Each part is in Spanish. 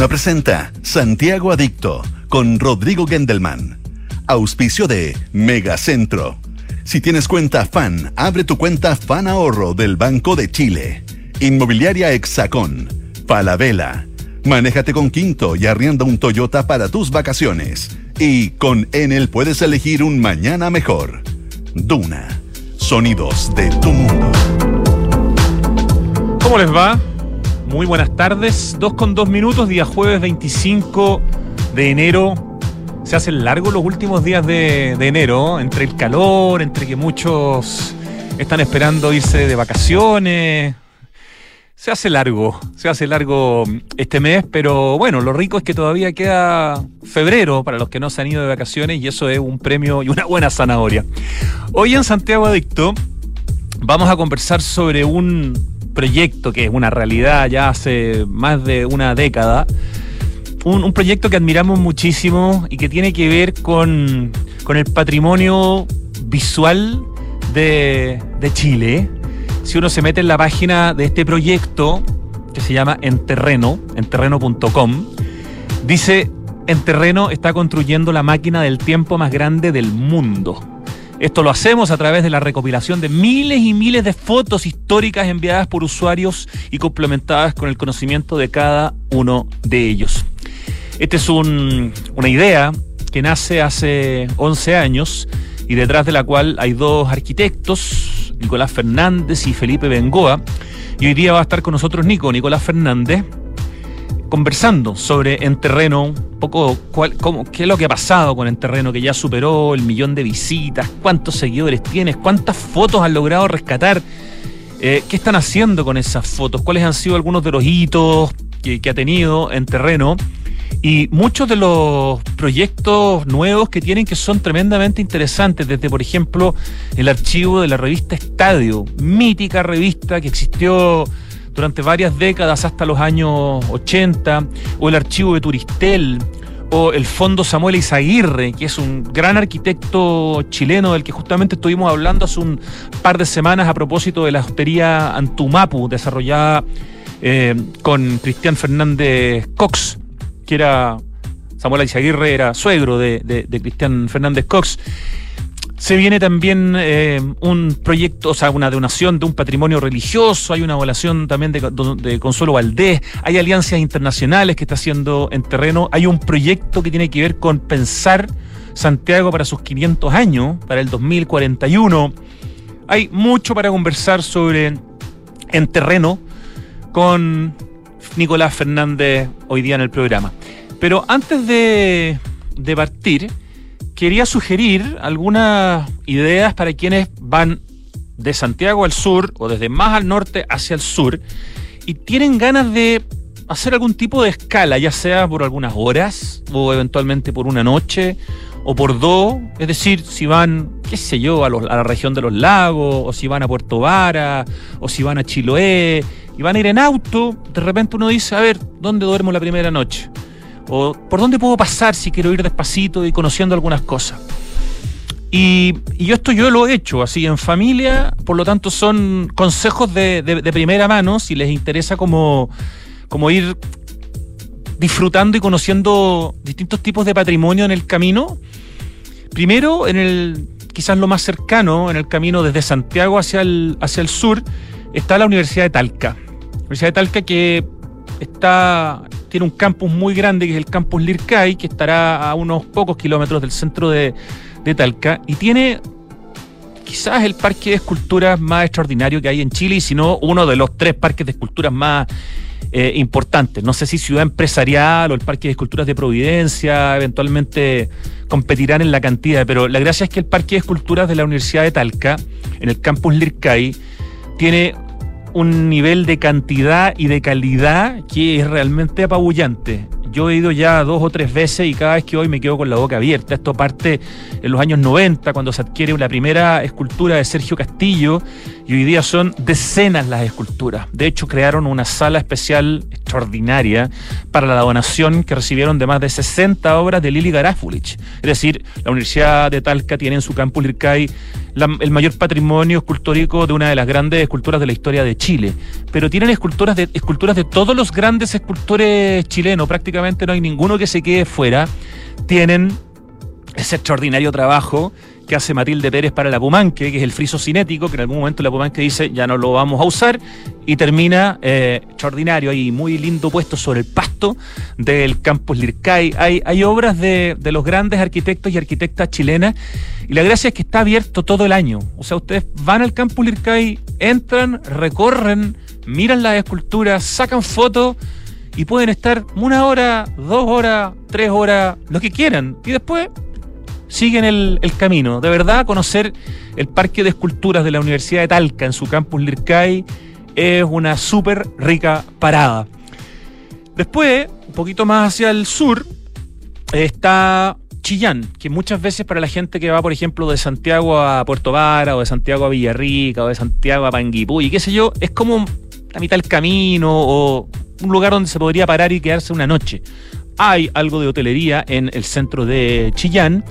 Duna presenta Santiago Adicto con Rodrigo Gendelman. Auspicio de Megacentro. Si tienes cuenta FAN, abre tu cuenta FAN Ahorro del Banco de Chile. Inmobiliaria Hexacón. Falabella. Manéjate con Quinto y arrienda un Toyota para tus vacaciones. Y con Enel puedes elegir un mañana mejor. Duna. Sonidos de tu mundo. ¿Cómo les va? Muy buenas tardes. Dos con dos minutos, día jueves 25 de enero. Se hacen largos los últimos días de, de enero, entre el calor, entre que muchos están esperando irse de vacaciones. Se hace largo, se hace largo este mes, pero bueno, lo rico es que todavía queda febrero para los que no se han ido de vacaciones y eso es un premio y una buena zanahoria. Hoy en Santiago Adicto vamos a conversar sobre un proyecto que es una realidad ya hace más de una década. Un, proyecto que admiramos muchísimo y que tiene que ver con, con el patrimonio visual de, de Chile. Si uno se mete en la página de este proyecto, que se llama En Terreno, enterreno.com, dice, En Terreno está construyendo la máquina del tiempo más grande del mundo. Esto lo hacemos a través de la recopilación de miles y miles de fotos históricas enviadas por usuarios y complementadas con el conocimiento de cada uno de ellos. Esta es un, una idea que nace hace 11 años y detrás de la cual hay dos arquitectos, Nicolás Fernández y Felipe Bengoa. Y hoy día va a estar con nosotros Nico, Nicolás Fernández, conversando sobre En Terreno, un poco cuál, cómo, qué es lo que ha pasado con En Terreno, que ya superó el millón de visitas, cuántos seguidores tienes, cuántas fotos han logrado rescatar, eh, qué están haciendo con esas fotos, cuáles han sido algunos de los hitos que, que ha tenido En Terreno. Y muchos de los proyectos nuevos que tienen que son tremendamente interesantes, desde por ejemplo el archivo de la revista Estadio, mítica revista que existió durante varias décadas hasta los años 80, o el archivo de Turistel, o el Fondo Samuel Izaguirre, que es un gran arquitecto chileno del que justamente estuvimos hablando hace un par de semanas a propósito de la hostería Antumapu, desarrollada eh, con Cristian Fernández Cox, que era Samuel Izaguirre, era suegro de, Cristian Fernández Cox. Se viene también eh, un proyecto, o sea, una donación de un patrimonio religioso, hay una evaluación también de, Consuelo Valdés, hay alianzas internacionales que está haciendo en terreno, hay un proyecto que tiene que ver con pensar Santiago para sus 500 años, para el 2041. Hay mucho para conversar sobre en terreno con Nicolás Fernández hoy día en el programa. Pero antes de, de partir, quería sugerir algunas ideas para quienes van de Santiago al sur o desde más al norte hacia el sur y tienen ganas de hacer algún tipo de escala, ya sea por algunas horas o eventualmente por una noche o por dos, es decir, si van, qué sé yo, a, los, a, la región de los lagos, o si van a Puerto Vara, o si van a Chiloé, y van a ir en auto, de repente uno dice, a ver, ¿dónde duermo la primera noche? O por dónde puedo pasar si quiero ir despacito y conociendo algunas cosas. Y, yo esto yo lo he hecho así en familia, por lo tanto son consejos de, primera mano si les interesa como, como ir disfrutando y conociendo distintos tipos de patrimonio en el camino. Primero, en el quizás lo más cercano, en el camino desde Santiago hacia el, hacia el sur, está la Universidad de Talca. Universidad de Talca que está, tiene un campus muy grande, que es el campus Lircay, que estará a unos pocos kilómetros del centro de, Talca, y tiene quizás el parque de esculturas más extraordinario que hay en Chile, y si no, uno de los tres parques de esculturas más eh, importantes. No sé si Ciudad Empresarial o el Parque de Esculturas de Providencia eventualmente competirán en la cantidad, pero la gracia es que el Parque de Esculturas de la Universidad de Talca, en el campus Lircay, tiene un nivel de cantidad y de calidad que es realmente apabullante. Yo he ido ya dos o tres veces y cada vez que voy me quedo con la boca abierta. Esto parte en los años 90, cuando se adquiere la primera escultura de Sergio Castillo, y hoy día son decenas las esculturas. De hecho, crearon una sala especial extraordinaria para la donación que recibieron de más de 60 obras de Lili Garafulich. Es decir, la Universidad de Talca tiene en su campus Lircay el mayor patrimonio escultórico de una de las grandes esculturas de la historia de Chile. Pero tienen esculturas de, esculturas de todos los grandes escultores chilenos, prácticamente no hay ninguno que se quede fuera. Tienen ese extraordinario trabajo que hace Matilde Pérez para la Pumanque, que es el friso cinético, que en algún momento la Pumanque dice ya no lo vamos a usar, y termina eh, extraordinario y muy lindo puesto sobre el pasto del campus Lircay. Hay, hay obras de, de los grandes arquitectos y arquitectas chilenas, y la gracia es que está abierto todo el año. O sea, ustedes van al campus Lircay, entran, recorren, miran las esculturas, sacan fotos y pueden estar una hora, dos horas, tres horas, lo que quieran. Y después siguen el, camino. De verdad, conocer el Parque de Esculturas de la Universidad de Talca en su campus Lircay es una súper rica parada. Después, un poquito más hacia el sur, está Chillán, que muchas veces para la gente que va, por ejemplo, de Santiago a Puerto Vara, o de Santiago a Villarrica, o de Santiago a Panguipulli, qué sé yo, es como la mitad del camino o un lugar donde se podría parar y quedarse una noche. Hay algo de hotelería en el centro de Chillán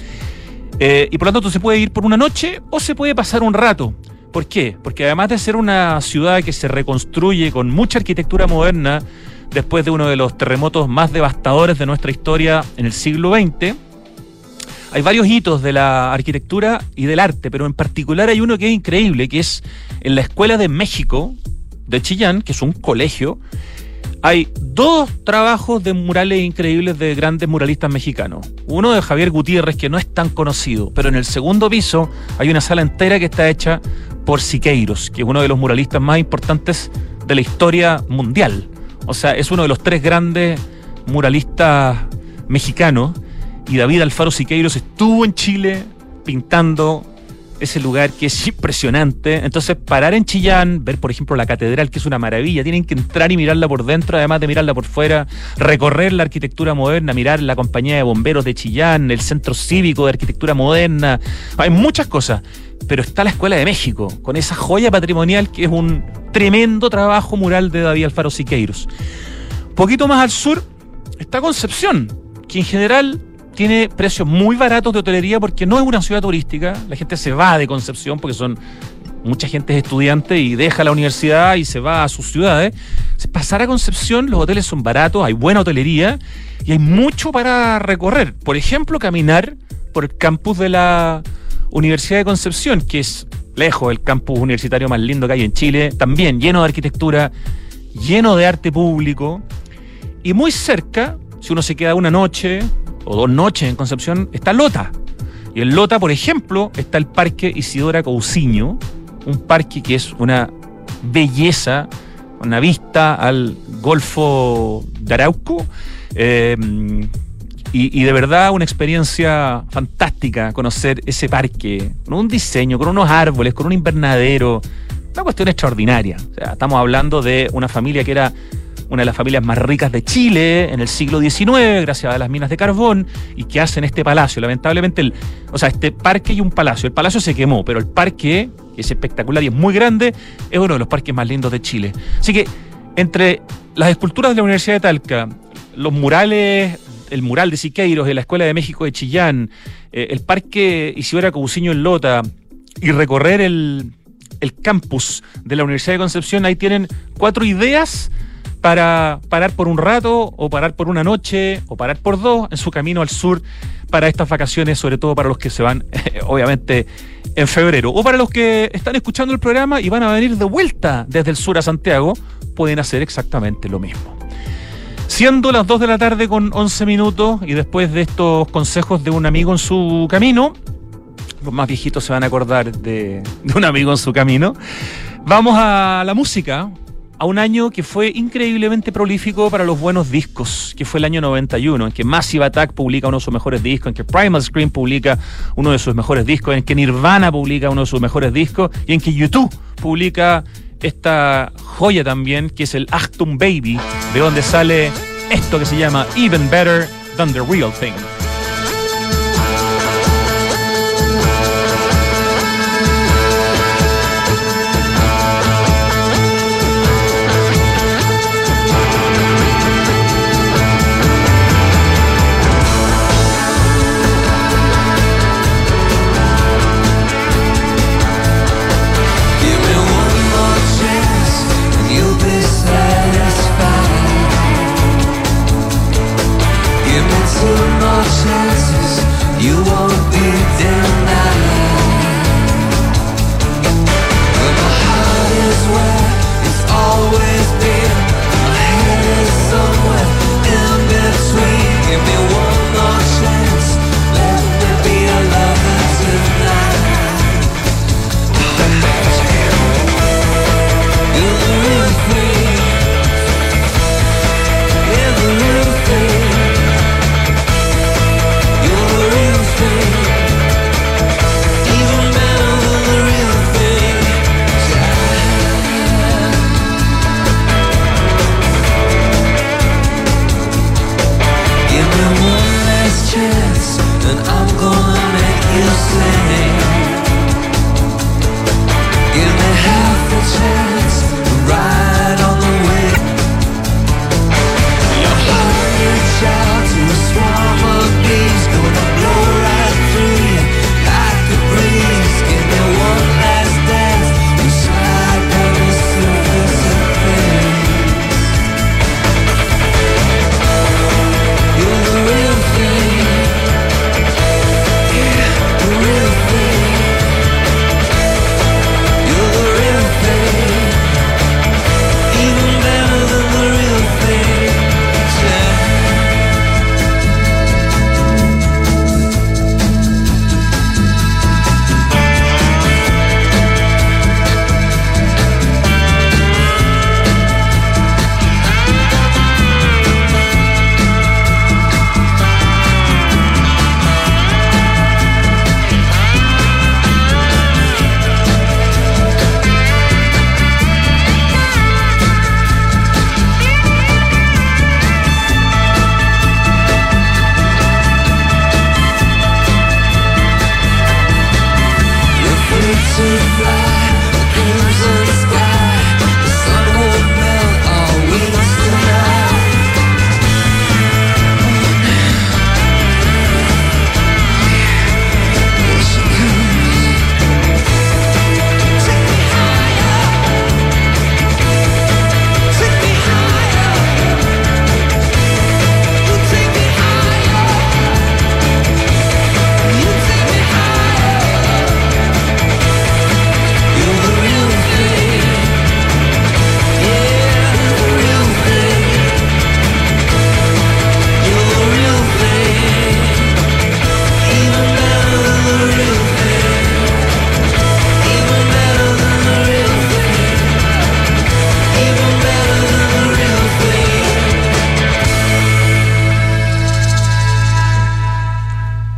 eh, y por lo tanto se puede ir por una noche o se puede pasar un rato. ¿Por qué? Porque además de ser una ciudad que se reconstruye con mucha arquitectura moderna después de uno de los terremotos más devastadores de nuestra historia en el siglo XX, hay varios hitos de la arquitectura y del arte, pero en particular hay uno que es increíble, que es en la Escuela de México de Chillán, que es un colegio, hay dos trabajos de murales increíbles de grandes muralistas mexicanos. Uno de Javier Gutiérrez, que no es tan conocido, pero en el segundo piso hay una sala entera que está hecha por Siqueiros, que es uno de los muralistas más importantes de la historia mundial. O sea, es uno de los tres grandes muralistas mexicanos. Y David Alfaro Siqueiros estuvo en Chile pintando ese lugar que es impresionante. Entonces, parar en Chillán, ver, por ejemplo, la catedral, que es una maravilla, tienen que entrar y mirarla por dentro, además de mirarla por fuera, recorrer la arquitectura moderna, mirar la compañía de bomberos de Chillán, el centro cívico de arquitectura moderna. Hay muchas cosas, pero está la Escuela de México, con esa joya patrimonial que es un tremendo trabajo mural de David Alfaro Siqueiros. Poquito más al sur está Concepción, que en general tiene precios muy baratos de hotelería porque no es una ciudad turística. La gente se va de Concepción porque son mucha gente es estudiante y deja la universidad y se va a sus ciudades. Pasar a Concepción, los hoteles son baratos, hay buena hotelería y hay mucho para recorrer. Por ejemplo, caminar por el campus de la Universidad de Concepción, que es lejos el campus universitario más lindo que hay en Chile, también lleno de arquitectura, lleno de arte público y muy cerca, si uno se queda una noche o dos noches en Concepción, está Lota. Y en Lota, por ejemplo, está el Parque Isidora Cousiño, un parque que es una belleza, una vista al Golfo de Arauco. Eh, y, de verdad una experiencia fantástica conocer ese parque, con un diseño, con unos árboles, con un invernadero. Una cuestión extraordinaria. O sea, estamos hablando de una familia que era una de las familias más ricas de Chile en el siglo XIX, gracias a las minas de carbón, y que hacen este palacio. Lamentablemente, el, o sea, este parque y un palacio. El palacio se quemó, pero el parque, que es espectacular y es muy grande, es uno de los parques más lindos de Chile. Así que, entre las esculturas de la Universidad de Talca, los murales, el mural de Siqueiros de la Escuela de México de Chillán, eh, el parque Isidora Cobuciño en Lota, y recorrer el, el campus de la Universidad de Concepción, ahí tienen cuatro ideas para parar por un rato o parar por una noche o parar por dos en su camino al sur para estas vacaciones, sobre todo para los que se van, obviamente, en febrero. O para los que están escuchando el programa y van a venir de vuelta desde el sur a Santiago, pueden hacer exactamente lo mismo. Siendo las 2 de la tarde con 11 minutos y después de estos consejos de un amigo en su camino, los más viejitos se van a acordar de, de un amigo en su camino, vamos a la música a un año que fue increíblemente prolífico para los buenos discos, que fue el año 91, en que Massive Attack publica uno de sus mejores discos, en que Primal Scream publica uno de sus mejores discos, en que Nirvana publica uno de sus mejores discos y en que YouTube publica esta joya también, que es el Achtung Baby, de donde sale esto que se llama Even Better Than the Real Thing.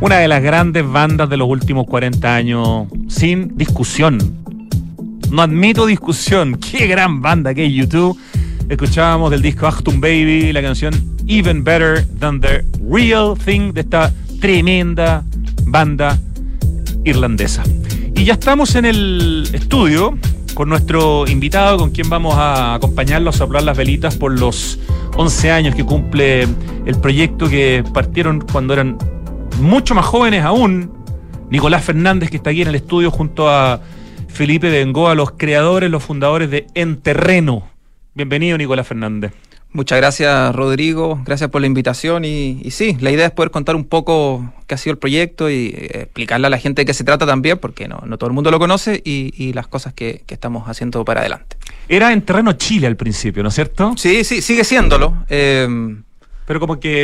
Una de las grandes bandas de los últimos 40 años, sin discusión. No admito discusión. Qué gran banda que es YouTube. Escuchábamos del disco Achtung Baby la canción Even Better Than the Real Thing de esta tremenda banda irlandesa. Y ya estamos en el estudio con nuestro invitado, con quien vamos a acompañarlo a soplar las velitas por los 11 años que cumple el proyecto que partieron cuando eran mucho más jóvenes aún. Nicolás Fernández, que está aquí en el estudio junto a Felipe Bengoa, los creadores, los fundadores de En Terreno. Bienvenido, Nicolás Fernández. Muchas gracias, Rodrigo. Gracias por la invitación. Y, sí, la idea es poder contar un poco qué ha sido el proyecto y eh, explicarle a la gente de qué se trata también, porque no, todo el mundo lo conoce, y, las cosas que, estamos haciendo para adelante. Era en terreno Chile al principio, ¿no es cierto? Sí, sí, sigue siéndolo. Eh, pero como que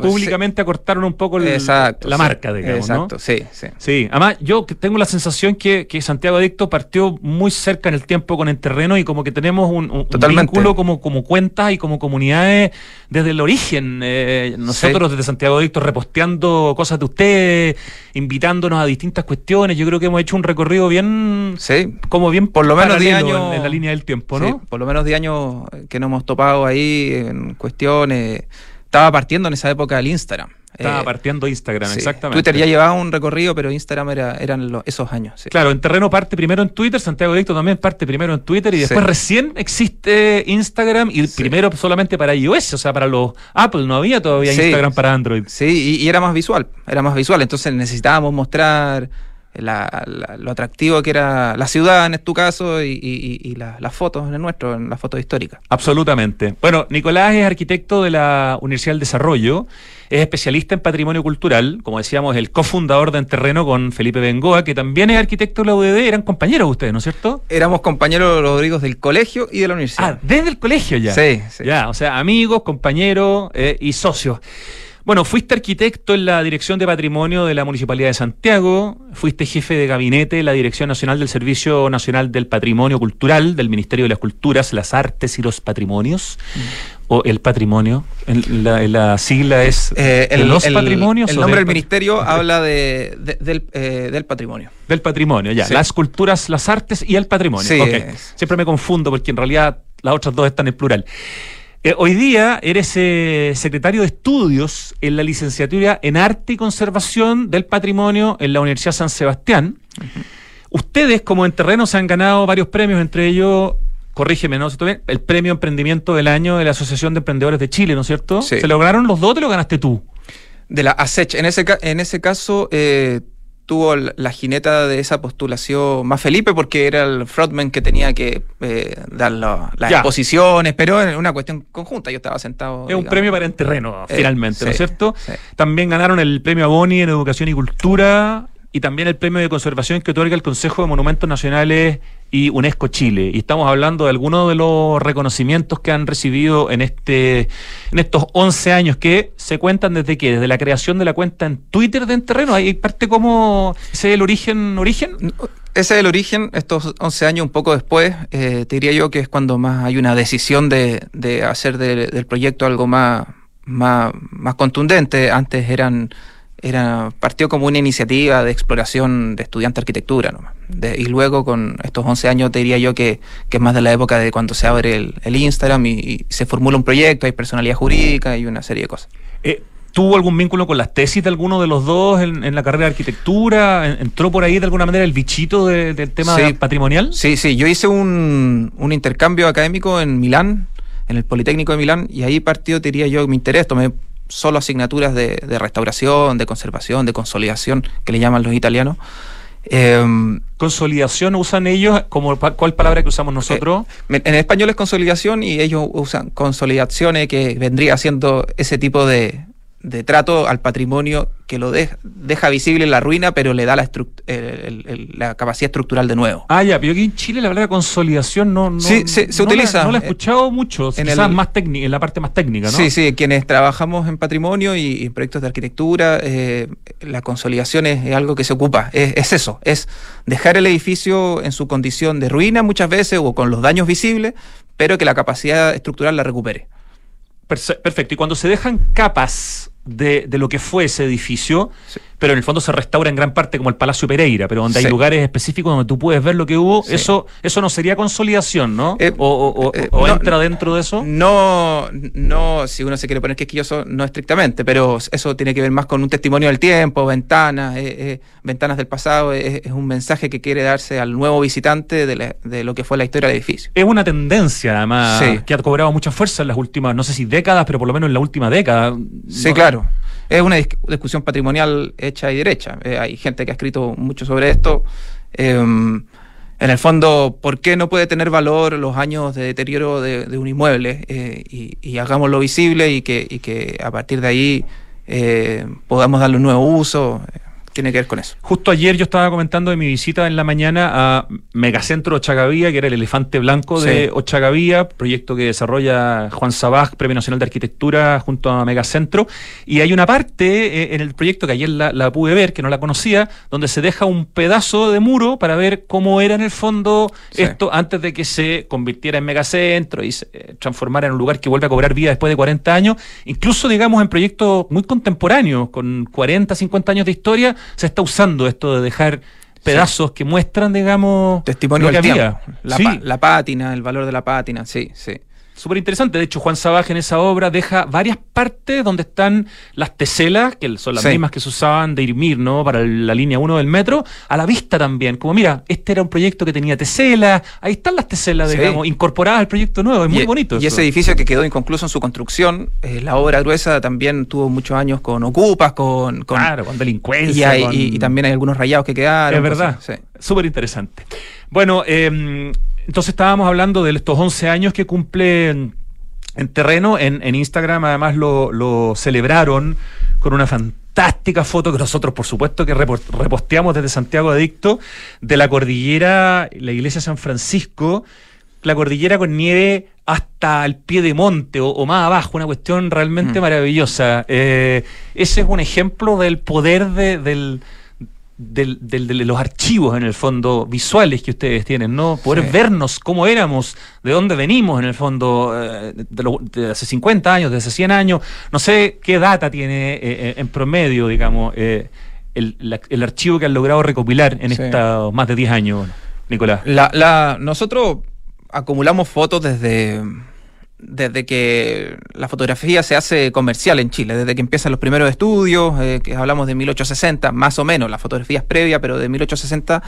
públicamente acortaron un poco la marca, digamos. Exacto, sí, sí. Sí, además yo tengo la sensación que, Santiago Adicto partió muy cerca en el tiempo con el terreno y como que tenemos un, vínculo como, como cuentas y como comunidades desde el origen. Eh, nosotros desde Santiago Adicto reposteando cosas de usted, invitándonos a distintas cuestiones. Yo creo que hemos hecho un recorrido bien, sí. como bien por lo menos 10 años en, la línea del tiempo, ¿no? por lo menos 10 años que nos hemos topado ahí en cuestiones estaba partiendo en esa época el Instagram. Estaba eh, partiendo Instagram, exactamente. Twitter ya llevaba un recorrido, pero Instagram era, eran esos años. Claro, en terreno parte primero en Twitter, Santiago Dicto también parte primero en Twitter y después recién existe Instagram y primero solamente para iOS, o sea, para los Apple, no había todavía Instagram para Android. Sí, y, era más visual, era más visual, entonces necesitábamos mostrar lo atractivo que era la ciudad en tu caso y, las fotos en el nuestro, en las fotos históricas. Absolutamente. Bueno, Nicolás es arquitecto de la Universidad del Desarrollo, es especialista en patrimonio cultural, como decíamos, el cofundador de Enterreno con Felipe Bengoa, que también es arquitecto de la UDD, eran compañeros ustedes, ¿no es cierto? Éramos compañeros Rodrigo del colegio y de la universidad. Ah, desde el colegio ya. Sí, sí. Ya, o sea, amigos, compañeros eh, y socios. Bueno, fuiste arquitecto en la Dirección de Patrimonio de la Municipalidad de Santiago, fuiste jefe de gabinete en la Dirección Nacional del Servicio Nacional del Patrimonio Cultural del Ministerio de las Culturas, las Artes y los Patrimonios, mm. o el patrimonio, la, sigla es eh, los patrimonios. El nombre del, ministerio habla de, eh, del, patrimonio. Del patrimonio, ya. Las culturas, las artes y el patrimonio. Sí, Siempre me confundo porque en realidad las otras dos están en plural. Eh, hoy día eres eh, secretario de estudios en la licenciatura en Arte y Conservación del Patrimonio en la Universidad San Sebastián. Ustedes, como en terreno, se han ganado varios premios, entre ellos, corrígeme, ¿no? El premio Emprendimiento del Año de la Asociación de Emprendedores de Chile, ¿no es cierto? Sí. ¿Se lograron los dos o te lo ganaste tú? De la ASECH. En ese, en ese caso, eh, tuvo la jineta de esa postulación más Felipe porque era el frontman que tenía que eh, dar las exposiciones, pero en una cuestión conjunta. Yo estaba sentado. Es un premio para el terreno, eh, finalmente, ¿no es cierto? También ganaron el premio Aboni en Educación y Cultura y también el premio de conservación que otorga el Consejo de Monumentos Nacionales y UNESCO Chile. Y estamos hablando de algunos de los reconocimientos que han recibido en este en estos 11 años que se cuentan desde que desde la creación de la cuenta en Twitter de Enterreno, hay parte como ese es el origen origen. Ese es el origen, estos 11 años un poco después, eh, te diría yo que es cuando más hay una decisión de, de hacer del proyecto algo más, más, más contundente. Antes eran era partió como una iniciativa de exploración de estudiante de arquitectura. ¿no? y luego con estos 11 años te diría yo que, es más de la época de cuando se abre el, Instagram y, se formula un proyecto, hay personalidad jurídica y una serie de cosas. Eh, ¿Tuvo algún vínculo con las tesis de alguno de los dos en, la carrera de arquitectura? ¿Entró por ahí de alguna manera el bichito del tema patrimonial? Sí, sí, yo hice un, un intercambio académico en Milán, en el Politécnico de Milán, y ahí partió, te diría yo, mi interés. Tomé solo asignaturas de, restauración, de conservación, de consolidación, que le llaman los italianos. Em, consolidación usan ellos como cuál palabra que usamos nosotros eh, en español es consolidación y ellos usan consolidaciones que vendría siendo ese tipo de, de trato al patrimonio que lo deja, visible en la ruina, pero le da la, la capacidad estructural de nuevo. Ah, ya, pero aquí en Chile la de consolidación no, no sí, se, utiliza. no la he escuchado mucho, en quizás más técnica, en la parte más técnica, ¿no? Sí, sí, quienes trabajamos en patrimonio y, en proyectos de arquitectura, eh, la consolidación es, algo que se ocupa, es, es eso, es dejar el edificio en su condición de ruina muchas veces o con los daños visibles, pero que la capacidad estructural la recupere. Perfecto. Y cuando se dejan capas de, de lo que fue ese edificio, pero en el fondo se restaura en gran parte como el Palacio Pereira, pero donde hay lugares específicos donde tú puedes ver lo que hubo, eso eso no sería consolidación, ¿no? Eh, o, eh, o no, entra dentro de eso. No, no, si uno se quiere poner quisquilloso, no estrictamente, pero eso tiene que ver más con un testimonio del tiempo, ventanas, eh, eh, ventanas del pasado, es, es, un mensaje que quiere darse al nuevo visitante de, la, de, lo que fue la historia del edificio. Es una tendencia, además, Sí. que ha cobrado mucha fuerza en las últimas, no sé si décadas, pero por lo menos en la última década. Sí, No- claro. Es una dis- discusión patrimonial hecha y derecha. Eh, hay gente que ha escrito mucho sobre esto. Eh, en el fondo, ¿por qué no puede tener valor los años de deterioro de, de un inmueble? Eh, y, y hagámoslo visible y que, y que a partir de ahí eh, podamos darle un nuevo uso. Tiene que ver con eso. Justo ayer yo estaba comentando de mi visita en la mañana a Megacentro Ochagavía, que era el elefante blanco de. Ochagavía, proyecto que desarrolla Juan Sabaj, Premio Nacional de Arquitectura, junto a Megacentro. Y hay una parte eh, en el proyecto que ayer la, la pude ver, que no la conocía, donde se deja un pedazo de muro para ver cómo era en el fondo Sí. esto antes de que se convirtiera en Megacentro y se eh, transformara en un lugar que vuelve a cobrar vida después de 40 años. Incluso, digamos, en proyectos muy contemporáneos, con 40, 50 años de historia, se está usando esto de dejar pedazos que muestran, digamos, Testimonio lo que del había. tiempo. La, Sí. pa- la pátina, el valor de la pátina, sí, sí. Súper interesante. De hecho, Juan Sabaj en esa obra deja varias partes donde están las teselas, que son las Sí. mismas que se usaban de Irmir, ¿no? Para la línea 1 del metro, a la vista también. Como, mira, este era un proyecto que tenía teselas, ahí están las teselas, Sí. digamos, incorporadas al proyecto nuevo. Es muy y, bonito. Y eso. ese edificio que quedó inconcluso en su construcción, eh, la obra gruesa también tuvo muchos años con ocupas, con... con claro, con delincuencia. y, hay- con- y- y también hay algunos rayados que quedaron. Es verdad. sí. Súper interesante. Bueno, eh, entonces estábamos hablando de estos 11 años que cumple en, en terreno. En, en Instagram además lo, lo celebraron con una fantástica foto que nosotros, por supuesto, que repo- reposteamos desde Santiago Adicto, de la cordillera, la iglesia de San Francisco, la cordillera con nieve hasta el pie de monte o, o más abajo, una cuestión realmente Mm. maravillosa. Eh, ese es un ejemplo del poder de, del, del- del- de los archivos, en el fondo, visuales que ustedes tienen, ¿no? Poder Sí. vernos cómo éramos, de dónde venimos, en el fondo, eh, de, lo- de hace 50 años, de hace 100 años. No sé qué data tiene eh, eh, en promedio, digamos, eh, el, la- el archivo que han logrado recopilar en Sí. estos más de 10 años, Nicolás. La, la- nosotros acumulamos fotos desde, desde que la fotografía se hace comercial en Chile, desde que empiezan los primeros estudios, eh, que hablamos de 1860, más o menos, la fotografía es previa, pero de 1860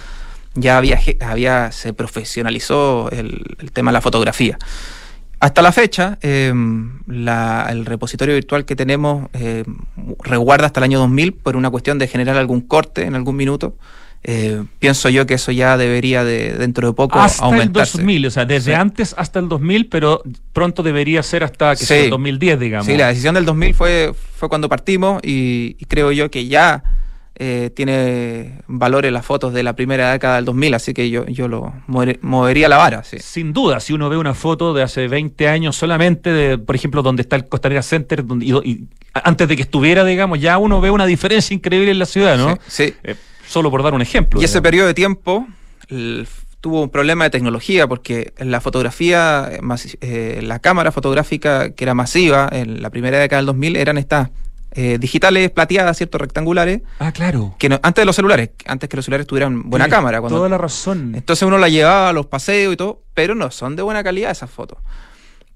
ya había, había se profesionalizó el, tema de la fotografía. Hasta la fecha, eh, la- el repositorio virtual que tenemos eh, resguarda hasta el año 2000 por una cuestión de generar algún corte en algún minuto. Eh, pienso yo que eso ya debería de dentro de poco hasta aumentarse. el 2000, o sea, desde Sí. antes hasta el 2000, pero pronto debería ser hasta que Sí. sea el 2010, digamos. Sí, la decisión del 2000 fue, fue cuando partimos y, y creo yo que ya eh, tiene valores las fotos de la primera década del 2000, así que yo, yo lo mover- movería la vara. Sí. Sin duda, si uno ve una foto de hace 20 años solamente, de, por ejemplo, donde está el Costanera Center, donde, y, y antes de que estuviera, digamos, ya uno ve una diferencia increíble en la ciudad, ¿no? Sí, sí. Eh, solo por dar un ejemplo. Y ese digamos. periodo de tiempo tuvo un problema de tecnología porque la fotografía, eh, eh, la cámara fotográfica que era masiva en la primera década del 2000 eran estas eh, digitales plateadas, ¿cierto? Rectangulares, Ah, claro. que no- antes de los celulares, antes que los celulares tuvieran buena Tienes cámara. Cuando, Toda la razón. Entonces uno la llevaba a los paseos y todo, pero no son de buena calidad esas fotos.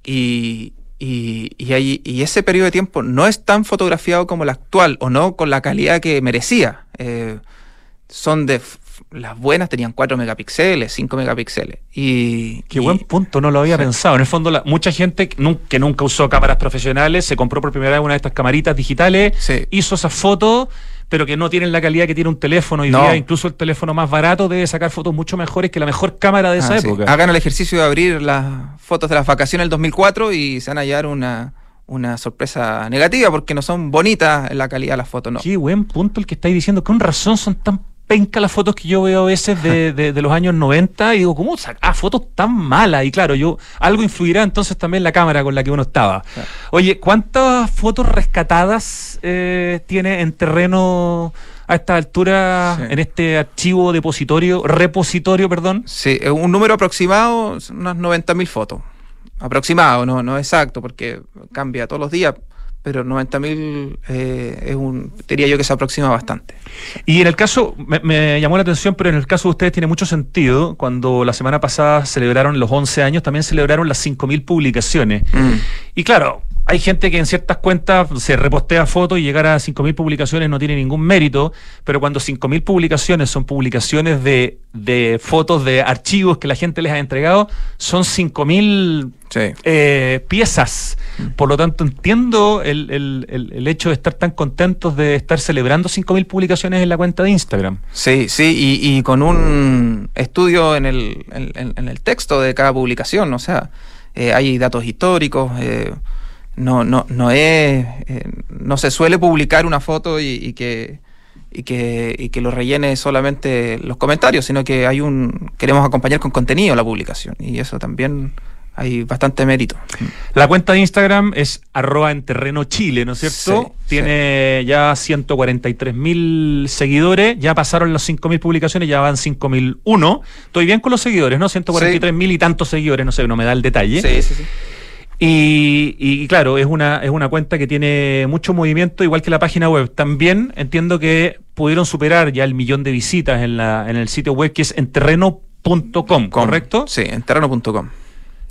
Y, y, y, ese periodo de tiempo no es tan fotografiado como el actual, o no con la calidad que merecía. Eh, son de... Las buenas tenían 4 megapíxeles, 5 megapíxeles. Y, Qué y- buen punto, no lo había Sí. pensado. En el fondo, la- mucha gente que, nun- que nunca usó cámaras profesionales se compró por primera vez una de estas camaritas digitales, Sí. hizo esas fotos, pero que no tienen la calidad que tiene un teléfono. No. día, incluso el teléfono más barato debe sacar fotos mucho mejores que la mejor cámara de esa Ah, sí. época. Hagan el ejercicio de abrir las fotos de las vacaciones del 2004 y se van a hallar una, una sorpresa negativa porque no son bonitas en la calidad de las fotos, no. Qué buen punto el que estáis diciendo. Con razón son tan pencas las fotos que yo veo a veces de, de- de los años 90 y digo, ¿cómo sacar fotos tan malas? Y claro, yo algo influirá entonces también la cámara con la que uno estaba. Claro. Oye, ¿cuántas fotos rescatadas eh, tiene en terreno a esta altura, Sí. en este archivo depositorio, repositorio, perdón? Sí, eh, un número aproximado, unas 90.000 fotos. Aproximado, no, no exacto, porque cambia todos los días. Pero 90.000 eh, es un, diría yo que se aproxima bastante. Y en el caso, me, llamó la atención, pero en el caso de ustedes tiene mucho sentido, cuando la semana pasada celebraron los 11 años, también celebraron las 5.000 publicaciones. Mm. Y claro, hay gente que en ciertas cuentas se repostea fotos y llegar a 5.000 publicaciones no tiene ningún mérito, pero cuando 5.000 publicaciones son publicaciones de, de, fotos de archivos que la gente les ha entregado, son 5.000 eh, piezas. Mm. Por lo tanto, entiendo el, el, el, hecho de estar tan contentos de estar celebrando 5.000 publicaciones en la cuenta de Instagram. Sí, sí, y, y con un estudio en el, en, el texto de cada publicación, o sea, eh, hay datos históricos. Eh, no, no, no es, eh, no se suele publicar una foto y, que y que, y que lo rellene solamente los comentarios, sino que hay un queremos acompañar con contenido la publicación y eso también hay bastante mérito. La cuenta de Instagram es arroba en terreno chile, ¿no es cierto? Tiene ya 143 mil seguidores, ya pasaron las 5 mil publicaciones, ya van 5 mil uno. Estoy bien con los seguidores, ¿no? 143 mil y tantos seguidores, no sé, no me da el detalle. Sí, sí, sí. Y, claro, es una, es una cuenta que tiene mucho movimiento, igual que la página web. También entiendo que pudieron superar ya el millón de visitas en, la, en el sitio web que es enterreno.com, ¿correcto? Sí, enterreno.com.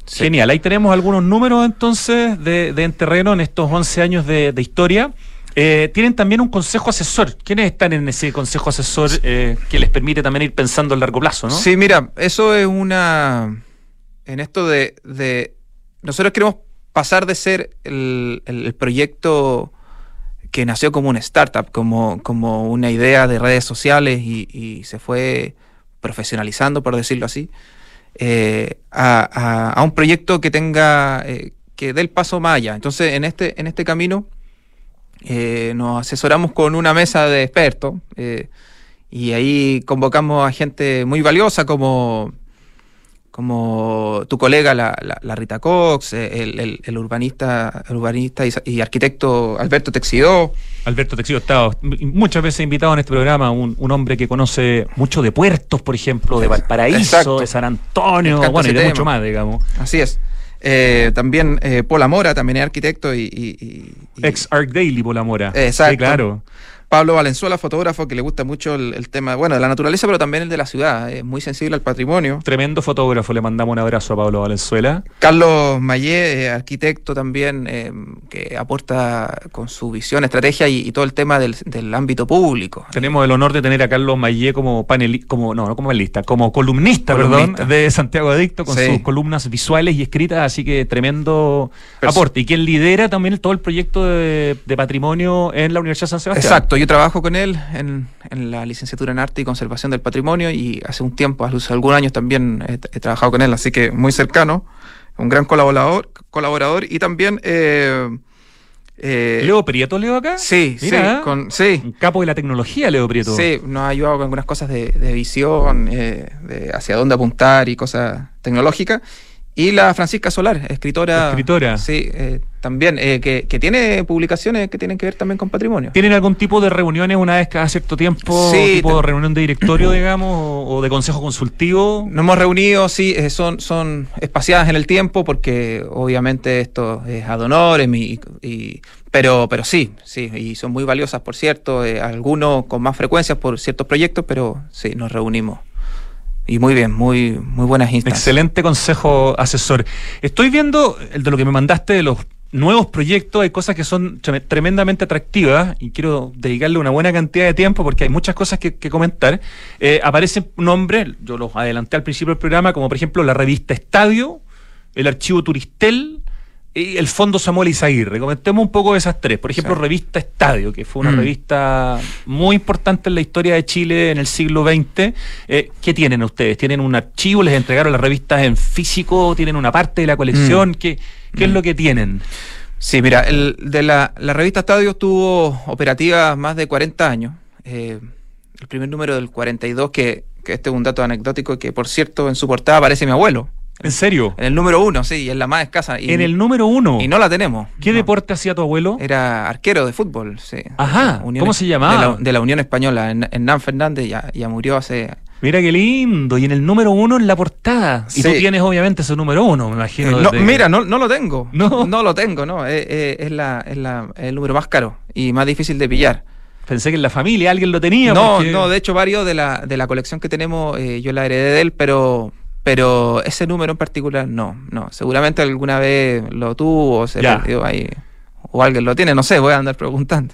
Genial, ahí tenemos algunos números entonces de, de Enterreno en estos 11 años de, historia. Eh, tienen también un consejo asesor. ¿Quiénes están en ese consejo asesor eh, que les permite también ir pensando a largo plazo? ¿no? Sí, mira, eso es una... En esto de nosotros queremos pasar de ser el, proyecto que nació como una startup, como, como una idea de redes sociales y, se fue profesionalizando, por decirlo así, eh, a, un proyecto que tenga, eh, que dé el paso más allá. Entonces, en este, en este camino eh, nos asesoramos con una mesa de expertos y ahí convocamos a gente muy valiosa como como tu colega, la, la, Rita Cox, eh, el, el, urbanista, urbanista y, arquitecto Alberto Texidó. Alberto Texidó está muchas veces invitado en este programa, un, un, hombre que conoce mucho de puertos, por ejemplo, de Valparaíso, de San Antonio, bueno, y de mucho más, digamos. Así es. Eh, también eh, Paul Amora, también es arquitecto y... Ex Arc Daily, Paul Amora. Exacto. Sí, claro. Pablo Valenzuela, fotógrafo que le gusta mucho el, tema, bueno, de la naturaleza, pero también el de la ciudad, es muy sensible al patrimonio. Tremendo fotógrafo, le mandamos un abrazo a Pablo Valenzuela. Carlos Mayé, eh, arquitecto también, eh, que aporta con su visión, estrategia y, todo el tema del, ámbito público. Tenemos el honor de tener a Carlos Mayé como panelista, como, no, no como panelista, como columnista, perdón, de Santiago Adicto, con sus columnas visuales y escritas, así que tremendo aporte. Y quien lidera también todo el proyecto de, de patrimonio en la Universidad de San Sebastián. Exacto, yo trabajo con él en, la licenciatura en Arte y Conservación del Patrimonio y hace un tiempo, hace algunos años también he, trabajado con él, así que muy cercano, un gran colaborador, colaborador y también... Eh, eh, ¿Leo Prieto, Leo acá? Sí, sí, con, sí. Un capo de la tecnología, Leo Prieto. Sí, nos ha ayudado con algunas cosas de, visión, eh, de hacia dónde apuntar y cosas tecnológicas. Y la Francisca Solar, escritora. Escritora. Sí, eh, también, eh, que, tiene publicaciones que tienen que ver también con patrimonio. ¿Tienen algún tipo de reuniones una vez cada cierto tiempo? Sí, tipo de reunión de directorio, digamos, o, de consejo consultivo? Nos hemos reunido, sí, eh, son, son espaciadas en el tiempo, porque obviamente esto es ad honorem, y, pero, pero sí, sí, y son muy valiosas, por cierto, algunos con más frecuencia por ciertos proyectos, pero sí, nos reunimos. Y muy bien, muy, muy buenas instancias. Excelente consejo asesor. Estoy viendo el de lo que me mandaste de los nuevos proyectos, hay cosas que son tremendamente atractivas y quiero dedicarle una buena cantidad de tiempo porque hay muchas cosas que, comentar. Eh, aparecen nombres, yo los adelanté al principio del programa, como por ejemplo la revista Estadio, el archivo Turistel, el Fondo Samuel Izaguirre. Comentemos un poco de esas tres. Por ejemplo, Revista Estadio, que fue una mm. revista muy importante en la historia de Chile en el siglo XX. Eh, ¿Qué tienen ustedes? ¿Tienen un archivo? ¿Les entregaron las revistas en físico? ¿Tienen una parte de la colección? Mm. ¿Qué, qué es lo que tienen? Sí, mira, el, de la, la, revista Estadio estuvo operativa más de 40 años. Eh, el primer número del 42, que, que este es un dato anecdótico, que por cierto en su portada aparece mi abuelo. ¿En serio? En el número uno, sí, en la más escasa. en el número uno. Y no la tenemos. ¿Qué deporte hacía tu abuelo? Era arquero de fútbol, sí. Ajá. ¿Cómo se llamaba? De la, Unión Española, Nan Fernández, ya, ya murió hace Mira qué lindo. Y en el número uno en la portada. Y tú tienes obviamente ese número uno, me imagino. Eh, no, desde- mira, no, no lo tengo. No. lo tengo, no. Eh, eh, es la, es la- el número más caro y más difícil de pillar. Pensé que en la familia alguien lo tenía. No, porque- no, de hecho varios de la, de la colección que tenemos eh, yo la heredé de él, pero pero ese número en particular no, no. Seguramente alguna vez lo tuvo o se perdió ahí o alguien lo tiene, no sé, voy a andar preguntando.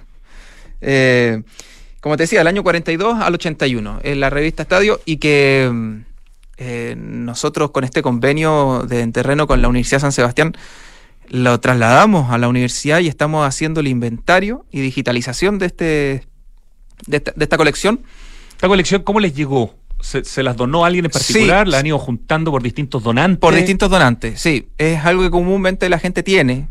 Eh, como te decía, el año 42 al 81 en la revista Estadio y que mm, eh, nosotros con este convenio de en terreno con la Universidad San Sebastián lo trasladamos a la universidad y estamos haciendo el inventario y digitalización de este de esta, de esta colección. ¿Esta colección cómo les llegó? ¿Se, se las donó alguien en Sí. particular? ¿La han ido juntando por distintos donantes? Por distintos donantes, sí. Es algo que comúnmente la gente tiene.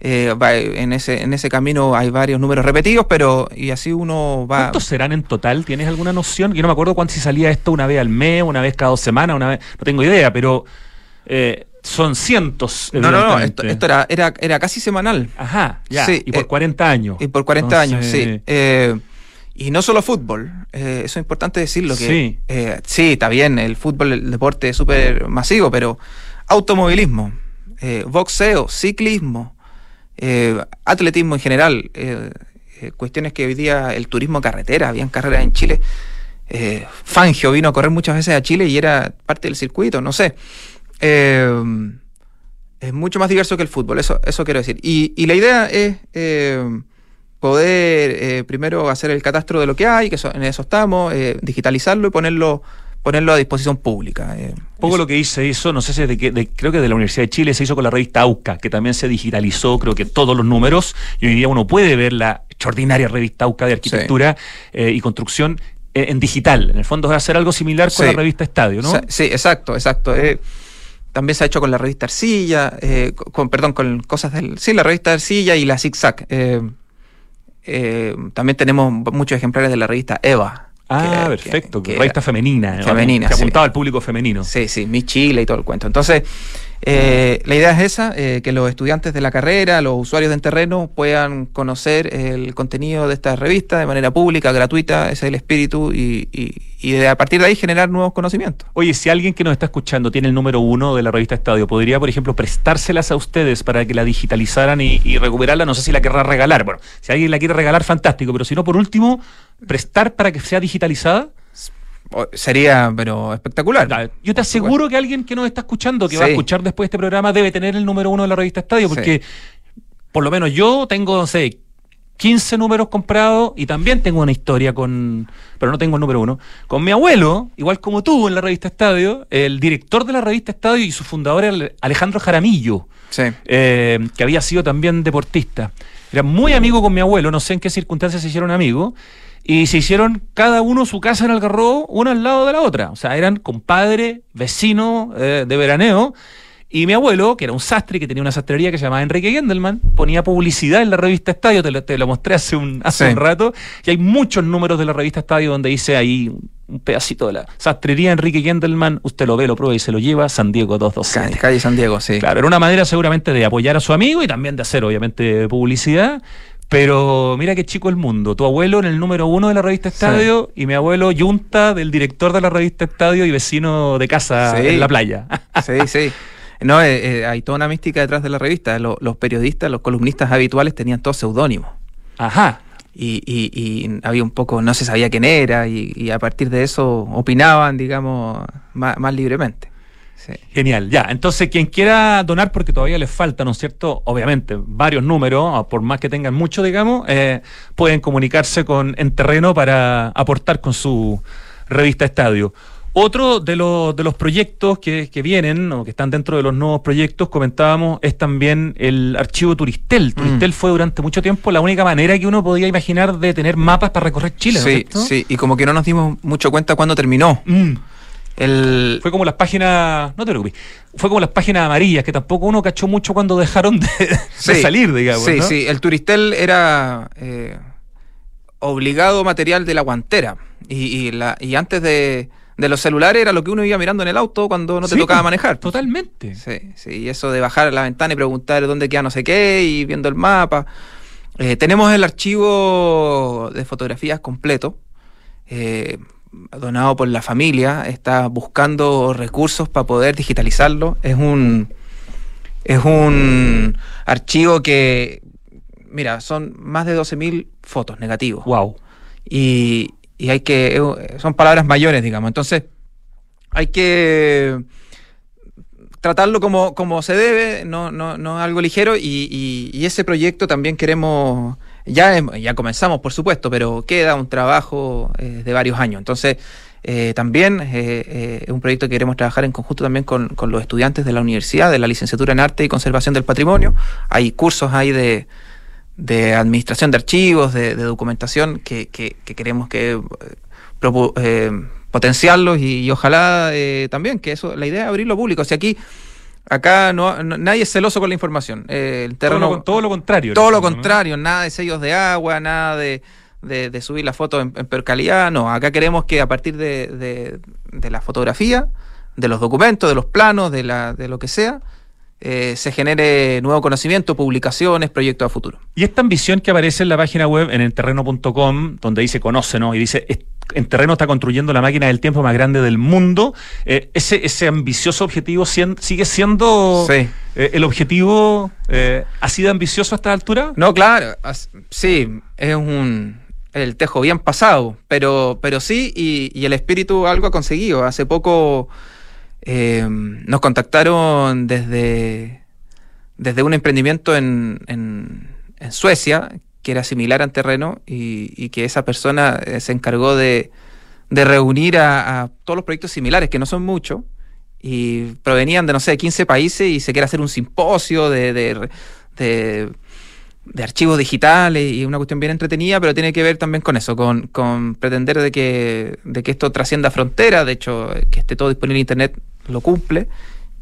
Eh, va- en, ese, en ese camino hay varios números repetidos, pero y así uno va... ¿Cuántos serán en total? ¿Tienes alguna noción? Yo no me acuerdo cuánto si salía esto una vez al mes, una vez cada dos semanas, una vez. No tengo idea, pero eh, son cientos. No, no, no, esto, esto era, era, era casi semanal. Ajá, ya. Sí, y por eh, 40 años. Y por 40 años, Entonces, sí. Y no solo fútbol, eh, eso es importante decirlo. Que, Sí. eh, sí, está bien, el fútbol, el deporte es súper masivo, pero automovilismo, eh, boxeo, ciclismo, atletismo en general, cuestiones que hoy día el turismo carretera, habían carreras en Chile. Fangio vino a correr muchas veces a Chile y era parte del circuito, no sé. Es mucho más diverso que el fútbol, eso, eso quiero decir. Y, y la idea es poder eh, primero hacer el catastro de lo que hay, que eso- en eso estamos, eh, digitalizarlo y ponerlo, ponerlo a disposición pública. eh. Un poco Eso- lo que hice hizo, no sé si de qué, de- creo que de la Universidad de Chile se hizo con la revista AUCA, que también se digitalizó, creo que todos los números, y hoy día uno puede ver la extraordinaria revista AUCA de arquitectura y construcción en digital. En el fondo es hacer algo similar con Sí. la revista Estadio, ¿no? Sí, exacto, exacto. también se ha hecho con la revista Arcilla, eh, co- con, perdón, con cosas del... Sí, la revista Arcilla y la Zigzag. eh, eh, también tenemos muchos ejemplares de la revista Eva. ah, que- perfecto, que- que- revista femenina. Femenina, que sí. apuntaba al público femenino. Sí, sí, mi Chile y todo el cuento. Entonces, eh, la idea es esa, eh, que los estudiantes de la carrera, los usuarios de terreno puedan conocer el contenido de esta revista de manera pública, gratuita, ese es el espíritu, y de, a partir de ahí generar nuevos conocimientos. Oye, si alguien que nos está escuchando tiene el número uno de la revista Estadio, ¿podría, por ejemplo, prestárselas a ustedes para que la digitalizaran y, y recuperarla? No sé si la querrá regalar. Bueno, si alguien la quiere regalar, fantástico, pero si no, por último, prestar para que sea digitalizada. Sería, pero espectacular. Yo te aseguro que alguien que nos está escuchando, que va a escuchar después este programa, debe tener el número uno de la revista Estadio, Sí. porque por lo menos yo tengo, no sé, 15 números comprados y también tengo una historia con, pero no tengo el número uno, con mi abuelo, igual como tú en la revista Estadio, el director de la revista Estadio y su fundador era Alejandro Jaramillo, Sí. eh, que había sido también deportista. Era muy amigo con mi abuelo, no sé en qué circunstancias se hicieron amigos, y se hicieron cada uno su casa en Algarrobo, una al lado de la otra. O sea, eran compadre, vecino eh, de veraneo. Y mi abuelo, que era un sastre, que tenía una sastrería que se llamaba Enrique Gendelman, ponía publicidad en la revista Estadio, te lo, te lo mostré hace, un, hace Sí. un rato, y hay muchos números de la revista Estadio donde dice ahí un- pedacito de la sastrería Enrique Gendelman, usted lo ve, lo prueba y se lo lleva, San Diego 227. Calle, calle San Diego, sí. Claro, era una manera seguramente de apoyar a su amigo y también de hacer, obviamente, publicidad. Pero mira qué chico el mundo. Tu abuelo en el número uno de la revista Estadio y mi abuelo yunta del director de la revista Estadio y vecino de casa Sí. en la playa. Sí, sí. No, eh, eh, hay toda una mística detrás de la revista. Lo- los periodistas, los columnistas habituales tenían todos seudónimos. Ajá. Y, y- y había un poco, no se sabía quién era, y, y a partir de eso opinaban, digamos, más, más libremente. Sí. Genial, ya. Entonces, quien quiera donar, porque todavía les falta, ¿no es cierto? Obviamente, varios números, ah, por más que tengan mucho, digamos, eh, pueden comunicarse con En Terreno para aportar con su revista Estadio. Otro de los, de los proyectos que, que vienen o que están dentro de los nuevos proyectos, comentábamos, es también el archivo Turistel. Turistel fue durante mucho tiempo la única manera que uno podía imaginar de tener mapas para recorrer Chile, ¿no es sí, cierto? sí, y como que no nos dimos mucho cuenta cuándo terminó. Mm. El, Fue como las páginas, no te preocupes, fue como las páginas amarillas, que tampoco uno cachó mucho cuando dejaron de, salir, digamos. Sí, ¿no? sí, el Turistel era eh, obligado material de la guantera. Y, y la, y antes de, de los celulares era lo que uno iba mirando en el auto cuando no te Sí, tocaba pues, manejar. Totalmente. Sí, sí, y eso de bajar a la ventana y preguntar dónde queda no sé qué y viendo el mapa. Eh, tenemos el archivo de fotografías completo. Eh, donado por la familia, está buscando recursos para poder digitalizarlo. Es un, es un archivo que, mira, son más de 12.000 fotos negativos. Wow. Y, y hay que, son palabras mayores, digamos. Entonces, hay que tratarlo como, como se debe, no, no, no algo ligero, y, y, ese proyecto también queremos, ya, ya comenzamos por supuesto, pero queda un trabajo eh, de varios años. Entonces, eh, también eh, es un proyecto que queremos trabajar en conjunto también con, con, los estudiantes de la universidad, de la licenciatura en arte y conservación del patrimonio. Hay cursos ahí de, de administración de archivos, de, documentación, que, que, queremos que potenciarlos y, ojalá eh, también que eso, la idea es abrirlo público. O aquí, acá no, nadie es celoso con la información. Eh, el terreno, todo, lo, todo lo contrario. Todo lo contrario, nada de sellos de agua, nada de, de, subir la foto en, en, peor calidad. No, acá queremos que a partir de, de, la fotografía, de los documentos, de los planos, de, la, de lo que sea, eh, se genere nuevo conocimiento, publicaciones, proyectos a futuro. Y esta ambición que aparece en la página web, en el terreno.com, donde dice conócenos y dice en terreno está construyendo la máquina del tiempo más grande del mundo. Eh, ese, ese ambicioso objetivo sigue siendo eh, el objetivo así de ambicioso a esta altura. No, claro, sí, es un el tejo bien pasado, pero, pero sí, y, el espíritu algo ha conseguido. Hace poco nos contactaron desde, desde un emprendimiento en, en, en Suecia que era similar al terreno y, que esa persona eh, se encargó de, reunir a, todos los proyectos similares, que no son muchos, y provenían de, no sé, 15 países y se quiere hacer un simposio de, de, archivos digitales y una cuestión bien entretenida, pero tiene que ver también con eso, con, pretender de que, de que esto trascienda fronteras, de hecho, que esté todo disponible en Internet lo cumple.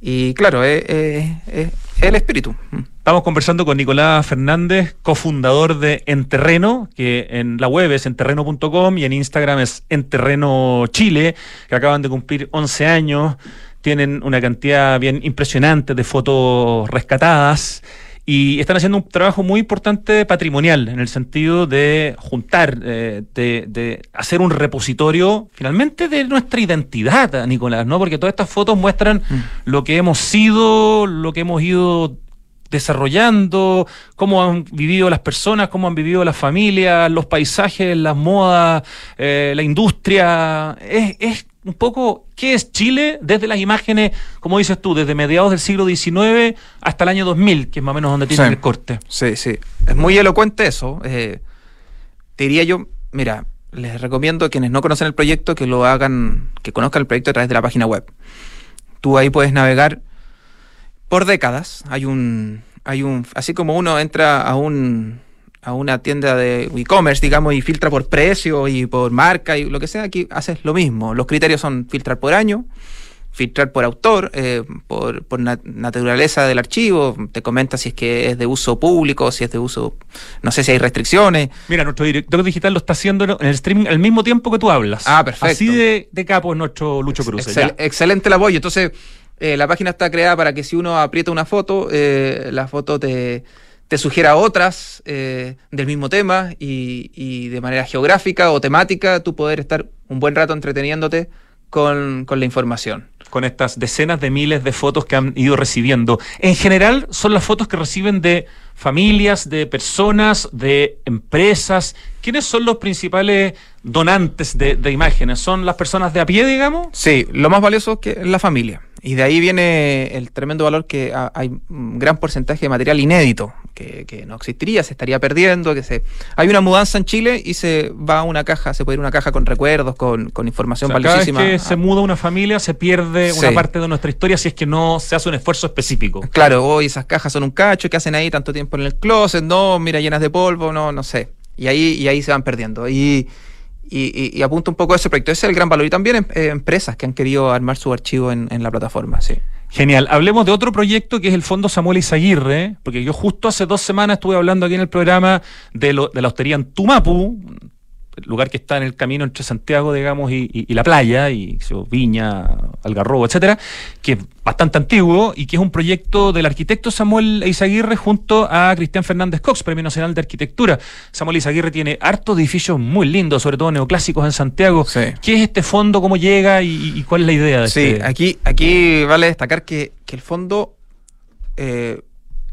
Y claro, es, el espíritu. Estamos conversando con Nicolás Fernández, cofundador de Enterreno, que en la web es enterreno.com y en Instagram es Enterreno Chile, que acaban de cumplir 11 años, tienen una cantidad bien impresionante de fotos rescatadas y están haciendo un trabajo muy importante patrimonial en el sentido de juntar, eh, de, hacer un repositorio finalmente de nuestra identidad, Nicolás, ¿no? Porque todas estas fotos muestran mm. lo que hemos sido, lo que hemos ido desarrollando, cómo han vivido las personas, cómo han vivido las familias, los paisajes, las modas, eh, la industria. Es, es un poco qué es Chile desde las imágenes, como dices tú, desde mediados del siglo XIX hasta el año 2000, que es más o menos donde tiene el corte. Sí, sí. Es muy elocuente eso. Eh, te diría yo, mira, les recomiendo a quienes no conocen el proyecto que lo hagan, que conozcan el proyecto a través de la página web. Tú ahí puedes navegar por décadas. Hay un, hay un, así como uno entra a un a una tienda de e-commerce, digamos, y filtra por precio y por marca y lo que sea, aquí haces lo mismo. Los criterios son filtrar por año, filtrar por autor, eh, por, por naturaleza del archivo, te comenta si es que es de uso público, si es de uso, no sé si hay restricciones. Mira, nuestro director digital lo está haciendo en el streaming al mismo tiempo que tú hablas. Ah, perfecto. Así de, de capo es nuestro Lucho Cruz. excelente el apoyo. Entonces, eh, la página está creada para que si uno aprieta una foto, eh, la foto te te sugiera otras eh, del mismo tema y, de manera geográfica o temática tú poder estar un buen rato entreteniéndote con, la información. Con estas decenas de miles de fotos que han ido recibiendo. En general son las fotos que reciben de familias, de personas, de empresas. ¿Quiénes son los principales donantes de, de imágenes? ¿Son las personas de a pie, digamos? Sí, lo más valioso que es la familia. Y de ahí viene el tremendo valor que hay un gran porcentaje de material inédito, que, no existiría, se estaría perdiendo, que se hay una mudanza en Chile y se va a una caja, se puede ir a una caja con recuerdos, con, información valiosísima. Cada vez que se muda una familia se pierde una parte de nuestra historia si es que no se hace un esfuerzo específico. Claro, hoy esas cajas son un cacho, que hacen ahí tanto tiempo en el closet? No, mira, llenas de polvo, no, no sé. Y ahí, y ahí se van perdiendo. Y y, apunta un poco a ese proyecto. Ese es el gran valor. Y también em, eh, empresas que han querido armar su archivo en, la plataforma, sí. Genial. Hablemos de otro proyecto que es el Fondo Samuel Izaguirre, porque yo justo hace dos semanas estuve hablando aquí en el programa de, lo, de la hostería en Tumapu, lugar que está en el camino entre Santiago, digamos, y, la playa, y Viña, Algarrobo, etcétera, que es bastante antiguo y que es un proyecto del arquitecto Samuel Izaguirre junto a Cristian Fernández Cox, Premio Nacional de Arquitectura. Samuel Izaguirre tiene hartos edificios muy lindos, sobre todo neoclásicos en Santiago. ¿Qué es este fondo? ¿Cómo llega? ¿Y, cuál es la idea de Sí, este? aquí, aquí vale destacar que, el fondo eh,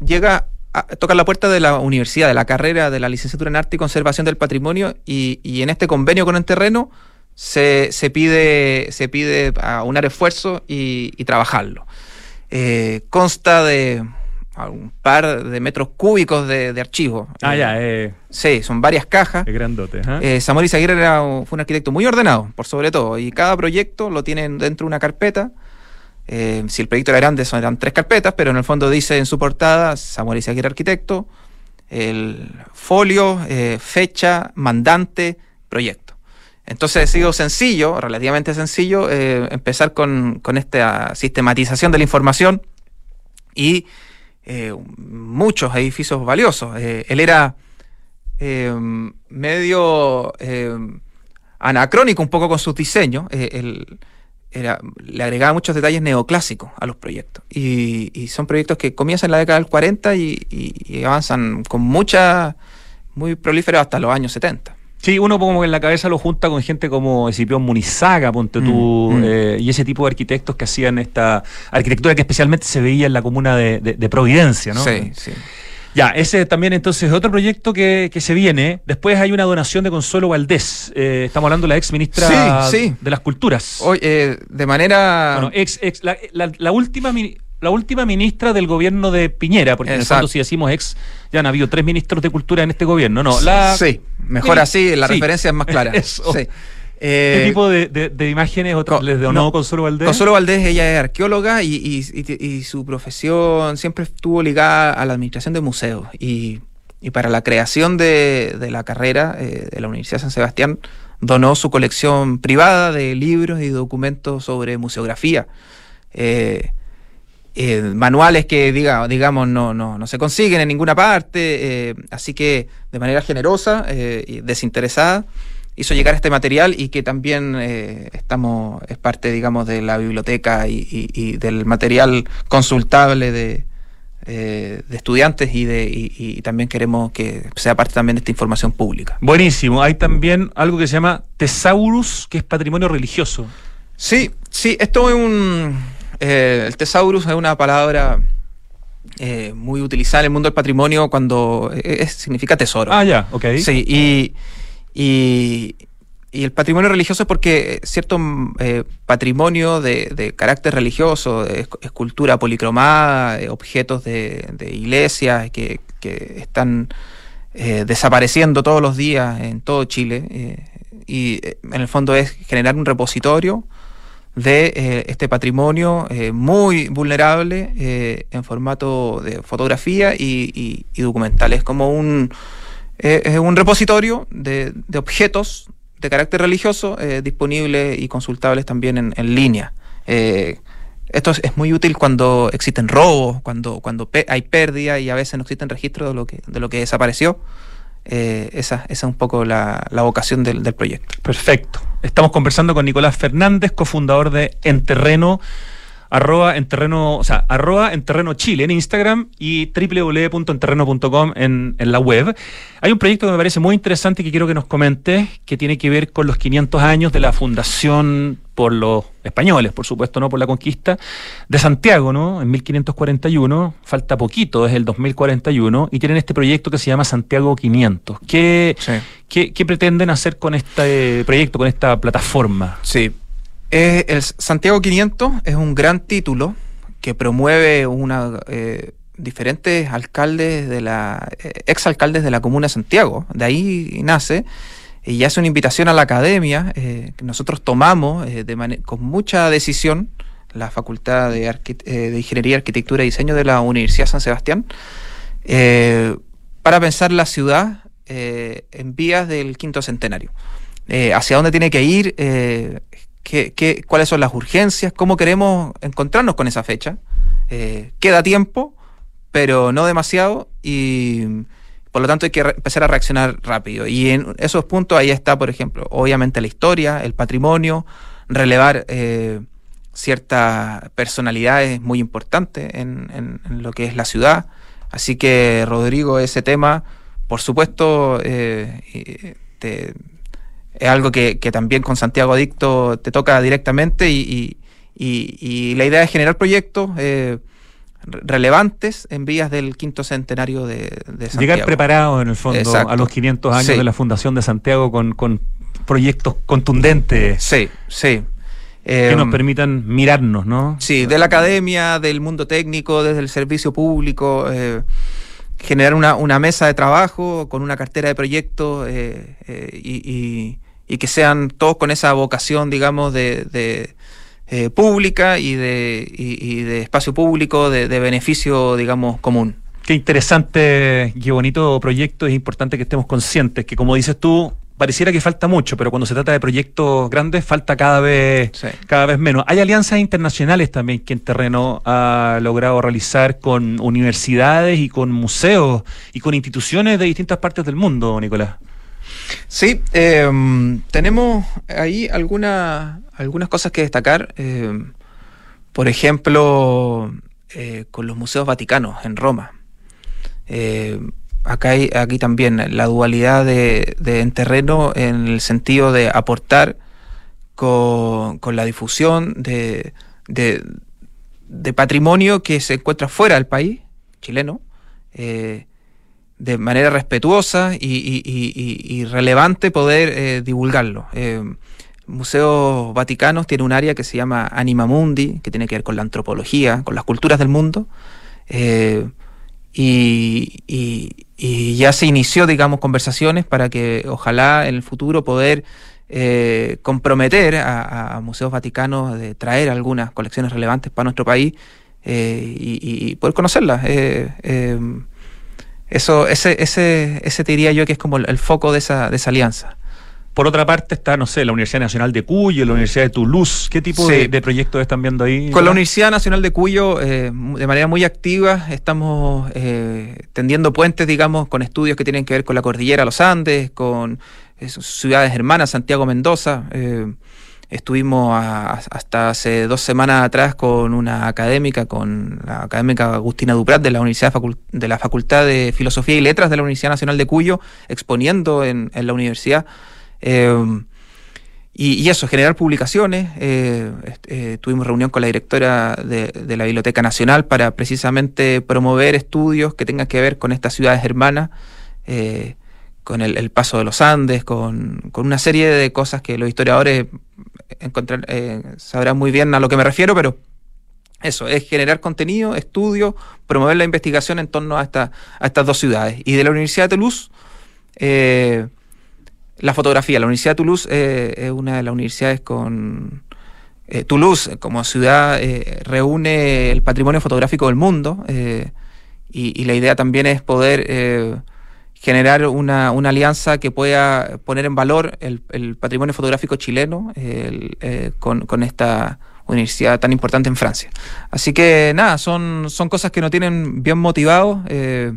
llega a tocar la puerta de la universidad, de la carrera de la licenciatura en arte y conservación del patrimonio y, y en este convenio con el terreno se, se, pide, se pide aunar esfuerzo y, y trabajarlo. Eh, consta de un par de metros cúbicos de, de archivo. Ah, ya, eh. Sí, son varias cajas. Qué grandote. ¿eh? eh Samuel Izaguirre era fue un arquitecto muy ordenado, por sobre todo, y cada proyecto lo tienen dentro de una carpeta eh, si el proyecto era grande, son, eran tres carpetas, pero en el fondo dice en su portada Samuel Izaguirre Arquitecto, el folio, eh, fecha, mandante, proyecto. Entonces ha sido sencillo, relativamente sencillo, eh, empezar con, esta sistematización de la información y muchos edificios valiosos. él era medio anacrónico un poco con sus diseños. Le agregaba muchos detalles neoclásicos a los proyectos. Y, son proyectos que comienzan en la década del 40 y, avanzan con mucha, muy prolíferos hasta los años 70. Sí, uno como que en la cabeza lo junta con gente como Escipión Munizaga, ponte tú, mm, mm. Eh, y ese tipo de arquitectos que hacían esta arquitectura que especialmente se veía en la comuna de, de Providencia, ¿no? Sí, sí. Ya, ese también entonces es otro proyecto que, se viene. Después hay una donación de Consuelo Valdés. Eh, estamos hablando de la ex ministra de las Culturas. Hoy, eh, de manera. Bueno, ex, ex la, última la última ministra del gobierno de Piñera, porque en el fondo si decimos ex, ya han habido tres ministros de cultura en este gobierno, ¿no? La, sí, mejor así, la referencia es más clara. Sí. ¿Qué eh, tipo de, imágenes otro, les donó no, Consuelo Valdés? Consuelo Valdés, ella es arqueóloga y, su profesión siempre estuvo ligada a la administración de museos. Y, para la creación de, la carrera eh, de la Universidad de San Sebastián, donó su colección privada de libros y documentos sobre museografía. Eh, manuales que diga, digamos no, no, no se consiguen en ninguna parte, así que de manera generosa y desinteresada hizo llegar este material y que también eh, estamos, es parte, digamos, de la biblioteca y, del material consultable de, eh, de estudiantes y, de, y, también queremos que sea parte también de esta información pública. Buenísimo. Hay también algo que se llama Tesaurus, que es patrimonio religioso. Sí, sí, esto es un... Eh, el Tesaurus es una palabra... muy utilizada en el mundo del patrimonio cuando significa tesoro. Ah, ya, ok. Sí, y, y, el patrimonio religioso es porque cierto mm, eh, patrimonio de, carácter religioso, escultura policromada, eh, objetos de, iglesias que, están eh, desapareciendo todos los días en todo Chile. y en el fondo es generar un repositorio de este patrimonio muy vulnerable en formato de fotografía y, y documental. Es como un eh, es un repositorio de, objetos de carácter religioso eh, disponibles y consultables también en, línea. Eh, esto es, muy útil cuando existen robos, cuando, cuando hay pérdida y a veces no existen registros de lo que, de lo que desapareció. esa, es un poco la, vocación del, del, proyecto. Perfecto. Estamos conversando con Nicolás Fernández, cofundador de En Terreno arroba en terreno, o sea, arroba en terreno Chile en Instagram y www.enterreno.com en, en la web. Hay un proyecto que me parece muy interesante que quiero que nos comente, que tiene que ver con los 500 años de la fundación por los españoles, por supuesto, no por la conquista, de Santiago, ¿no? En 1541, falta poquito, es el 2041, y tienen este proyecto que se llama Santiago 500. ¿Qué, ¿qué, qué pretenden hacer con este proyecto, con esta plataforma? Sí, eh, el Santiago 500 es un gran título que promueve una eh, diferentes alcaldes de la eh, exalcaldes de la comuna de Santiago. De ahí nace y hace una invitación a la academia que nosotros tomamos con mucha decisión la Facultad de, de, Ingeniería, Arquitectura y Diseño de la Universidad San Sebastián para pensar la ciudad en vías del quinto centenario. hacia dónde tiene que ir qué, cuáles son las urgencias, cómo queremos encontrarnos con esa fecha. Eh, queda tiempo, pero no demasiado, y Por lo tanto, hay que empezar a reaccionar rápido. Y en esos puntos ahí está, por ejemplo, obviamente la historia, el patrimonio, relevar eh, ciertas personalidades muy importantes en, lo que es la ciudad. Así que, Rodrigo, ese tema, por supuesto, eh, es algo que, también con Santiago Adicto te toca directamente y, la idea es generar proyectos. Eh, relevantes en vías del quinto centenario de, Santiago. Llegar preparado en el fondo a los 500 años de la fundación de Santiago con, con proyectos contundentes. Sí, sí. que nos em, permitan mirarnos, ¿no? Sí, de la academia, del mundo técnico, desde el servicio público, eh, generar una, una, mesa de trabajo con una cartera de proyectos eh, eh, y, y, que sean todos con esa vocación, digamos, de, eh, pública y de, y, de espacio público de, beneficio, digamos, común. Qué interesante, qué bonito proyecto. Es importante que estemos conscientes que, como dices tú, pareciera que falta mucho, pero cuando se trata de proyectos grandes falta cada vez, cada vez menos. Hay alianzas internacionales también que en terreno ha logrado realizar con universidades y con museos y con instituciones de distintas partes del mundo, Nicolás. Sí, em, tenemos ahí alguna, algunas cosas que destacar. Em, por ejemplo, eh, con los museos vaticanos en Roma. Em, acá hay, aquí también la dualidad de, en terreno en el sentido de aportar con, la difusión de, de, patrimonio que se encuentra fuera del país chileno. Eh, de manera respetuosa y, relevante poder eh, divulgarlo. Eh, Museos Vaticanos tiene un área que se llama Anima Mundi, que tiene que ver con la antropología, con las culturas del mundo. Eh, y, ya se inició, digamos, conversaciones para que ojalá en el futuro poder eh, comprometer a, museos vaticanos de traer algunas colecciones relevantes para nuestro país y, poder conocerlas. Eso, ese, ese, ese te diría yo que es como el, foco de esa, de esa alianza. Por otra parte está, no sé, la Universidad Nacional de Cuyo, la Universidad de Toulouse. ¿Qué tipo de, proyectos están viendo ahí? Con la Universidad Nacional de Cuyo, eh, de manera muy activa, estamos eh, tendiendo puentes, digamos, con estudios que tienen que ver con la cordillera Los Andes, con eh, ciudades hermanas, Santiago Mendoza. Estuvimos hasta hace dos semanas atrás con una académica, con la académica Agustina Duprat de la Universidad de la Facultad de Filosofía y Letras de la Universidad Nacional de Cuyo, exponiendo en, la universidad. Eh, y, eso, generar publicaciones. Eh, eh, tuvimos reunión con la directora de, la Biblioteca Nacional para precisamente promover estudios que tengan que ver con estas ciudades hermanas con el, paso de los Andes, con, una serie de cosas que los historiadores encontrar, eh, sabrán muy bien a lo que me refiero, pero eso, es generar contenido, estudio, promover la investigación en torno a, esta, a estas dos ciudades. Y de la Universidad de Toulouse, eh, la fotografía. La Universidad de Toulouse eh, es una de las universidades con... Toulouse como ciudad reúne el patrimonio fotográfico del mundo y, la idea también es poder generar una, una, alianza que pueda poner en valor el, el patrimonio fotográfico chileno eh, con, con, esta universidad tan importante en Francia. Así que nada, son, son cosas que nos tienen bien motivados. Eh,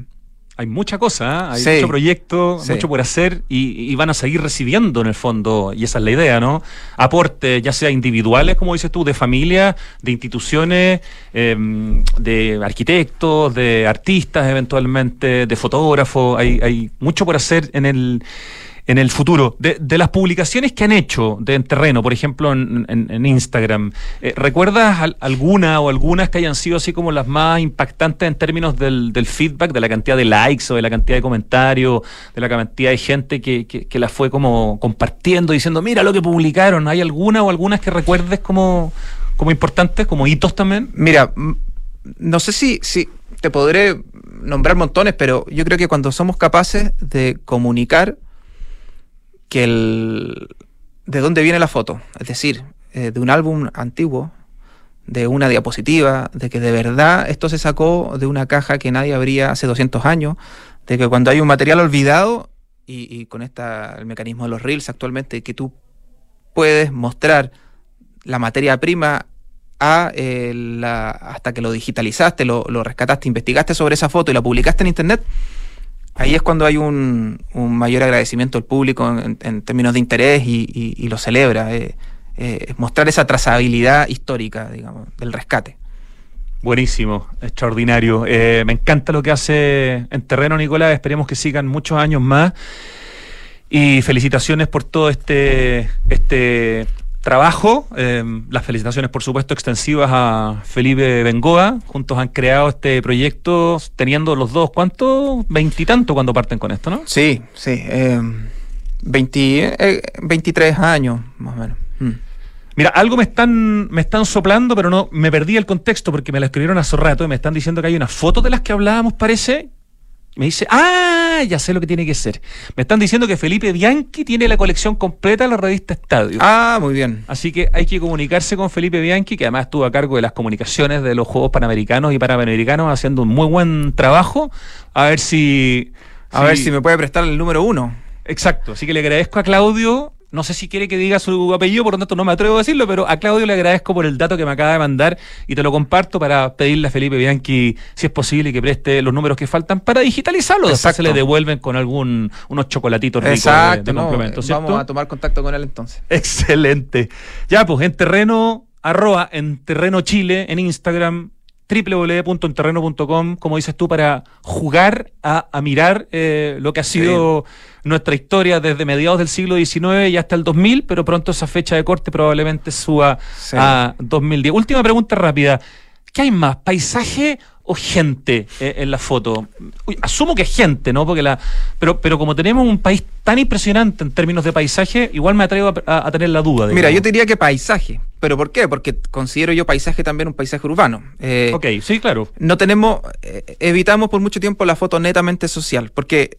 hay mucha cosa, ¿eh? hay mucho proyecto, mucho por hacer y, van a seguir recibiendo en el fondo, y esa es la idea, ¿no? Aportes, ya sea individuales, como dices tú, de familia, de instituciones, em, de arquitectos, de artistas eventualmente, de fotógrafos, hay, hay mucho por hacer en el en el futuro. De, las publicaciones que han hecho de en terreno, por ejemplo, en, Instagram, eh, ¿recuerdas alguna o algunas que hayan sido así como las más impactantes en términos del, del, feedback, de la cantidad de likes o de la cantidad de comentarios, de la cantidad de gente que, que, que las fue como compartiendo, diciendo, mira lo que publicaron? ¿Hay alguna o algunas que recuerdes como, como importantes, como hitos también? Mira, no sé si, si te podré nombrar montones, pero yo creo que cuando somos capaces de comunicar que el, de dónde viene la foto, es decir, eh, de un álbum antiguo, de una diapositiva, de que de verdad esto se sacó de una caja que nadie abría hace 200 años, de que cuando hay un material olvidado, y, con esta, el mecanismo de los reels actualmente, que tú puedes mostrar la materia prima a, eh, hasta que lo digitalizaste, lo, lo rescataste, investigaste sobre esa foto y la publicaste en internet, ahí es cuando hay un, mayor agradecimiento del público en, términos de interés y, lo celebra. Eh, eh, mostrar esa trazabilidad histórica, digamos, del rescate. Buenísimo, extraordinario. Eh, me encanta lo que hace en terreno Nicolás, esperemos que sigan muchos años más. Y felicitaciones por todo este, este trabajo. Em, las felicitaciones, por supuesto, extensivas a Felipe Bengoa. Juntos han creado este proyecto teniendo los dos, ¿cuánto? Veintitanto cuando parten con esto, ¿no? Sí, sí. Eh, 23 años, más o menos. Mm. Mira, algo me están, me están soplando, pero no me perdí el contexto porque me la escribieron hace rato y me están diciendo que hay una foto de las que hablábamos, parece, me dice, ah, ya sé lo que tiene que ser. Me están diciendo que Felipe Bianchi tiene la colección completa de la revista Estadio. Ah, muy bien. Así que hay que comunicarse con Felipe Bianchi, que además estuvo a cargo de las comunicaciones de los Juegos Panamericanos y Panamericanos, haciendo un muy buen trabajo. A ver si... A ver si me puede prestar el número uno. Exacto. Así que le agradezco a Claudio no sé si quiere que diga su apellido, por lo tanto no me atrevo a decirlo, pero a Claudio le agradezco por el dato que me acaba de mandar y te lo comparto para pedirle a Felipe Bianchi, si es posible, que preste los números que faltan para digitalizarlo. Después se le devuelven con algún unos chocolatitos ricos de, complemento. Vamos a tomar contacto con él entonces. Excelente. Ya, pues en terreno, arroba en terreno Chile, en Instagram, www.enterreno.com, como dices tú, para jugar a, mirar eh, lo que ha sido nuestra historia desde mediados del siglo XIX y hasta el 2000, pero pronto esa fecha de corte probablemente suba a 2010. Última pregunta rápida. ¿Qué hay más? ¿Paisaje o gente eh, en la foto? asumo que es gente, ¿no? Porque la, pero, pero como tenemos un país tan impresionante en términos de paisaje, igual me atrevo a, tener la duda. Mira, yo diría que paisaje. ¿Pero por qué? Porque considero yo paisaje también un paisaje urbano. Eh, ok, sí, claro. No tenemos, eh, evitamos por mucho tiempo la foto netamente social, porque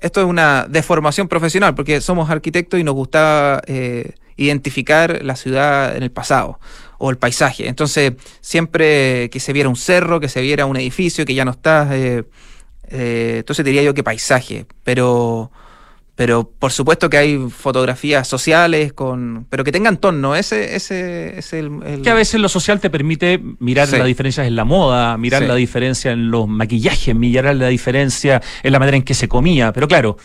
esto es una deformación profesional, porque somos arquitectos y nos gusta eh, identificar la ciudad en el pasado o el paisaje. Entonces, siempre que se viera un cerro, que se viera un edificio que ya no está, eh, eh, entonces diría yo que paisaje, pero pero por supuesto que hay fotografías sociales con pero que tengan tono ese ese es el, que a veces lo social te permite mirar la diferencia en la moda mirar la diferencia en los maquillajes mirar la diferencia en la manera en que se comía. Pero claro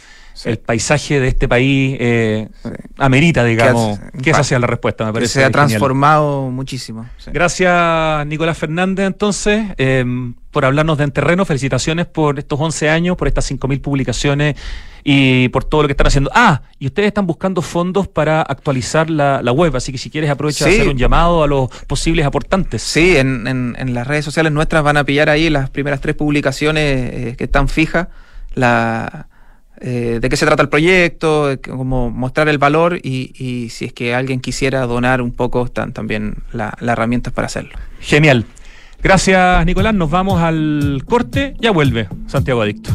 el paisaje de este país eh, amerita, digamos, que esa sea la respuesta, me parece. Se ha transformado muchísimo. Gracias, Nicolás Fernández, entonces, em, por hablarnos de En Terreno. Felicitaciones por estos 11 años, por estas 5.000 publicaciones y por todo lo que están haciendo. Ah, y ustedes están buscando fondos para actualizar la, web, así que si quieres aprovecha de hacer un llamado a los posibles aportantes. Sí, en, en, las redes sociales nuestras van a pillar ahí las primeras tres publicaciones eh, que están fijas. La eh, de qué se trata el proyecto, cómo mostrar el valor y, si es que alguien quisiera donar un poco, están también las herramientas para hacerlo. Genial. Gracias, Nicolás. Nos vamos al corte. Ya vuelve Santiago Adicto.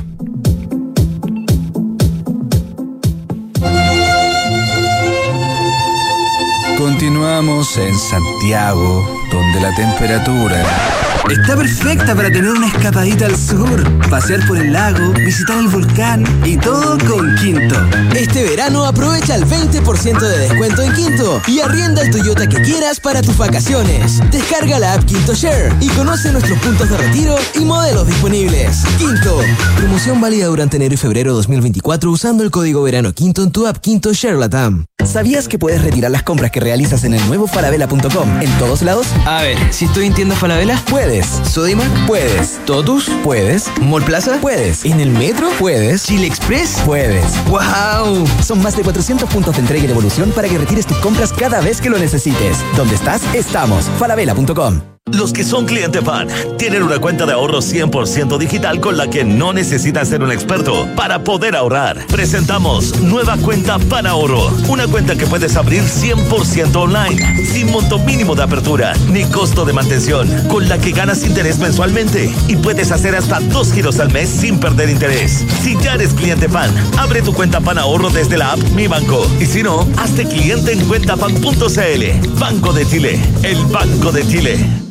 Continuamos en Santiago, donde la temperatura Está perfecta para tener una escapadita al sur, pasear por el lago, visitar el volcán y todo con Quinto. Este verano aprovecha el 20% de descuento en Quinto y arrienda el Toyota que quieras para tus vacaciones. Descarga la app Quinto Share y conoce nuestros puntos de retiro y modelos disponibles. Quinto. Promoción válida durante enero y febrero 2024 usando el código verano Quinto en tu app Quinto Share Latam. ¿Sabías que puedes retirar las compras que realizas en el nuevo falabella.com en todos lados? A ver, si estoy en tienda Falabella, puedes. Sodimac, puedes. Totus, puedes. Mall Plaza, puedes. En el metro, puedes. Chile Express, puedes. ¡Wow! Son más de 400 puntos de entrega y devolución para que retires tus compras cada vez que lo necesites. ¿Dónde estás? Estamos. Falabella.com. Los que son cliente fan tienen una cuenta de ahorro 100% digital con la que no necesitan ser un experto para poder ahorrar. Presentamos nueva cuenta Pan Ahorro, una cuenta que puedes abrir 100% online, sin monto mínimo de apertura ni costo de mantención, con la que ganas interés mensualmente y puedes hacer hasta dos giros al mes sin perder interés. Si ya eres cliente fan, abre tu cuenta Pan Ahorro desde la app Mi Banco y si no, hazte cliente en cuentafan.cl. Banco de Chile, el Banco de Chile.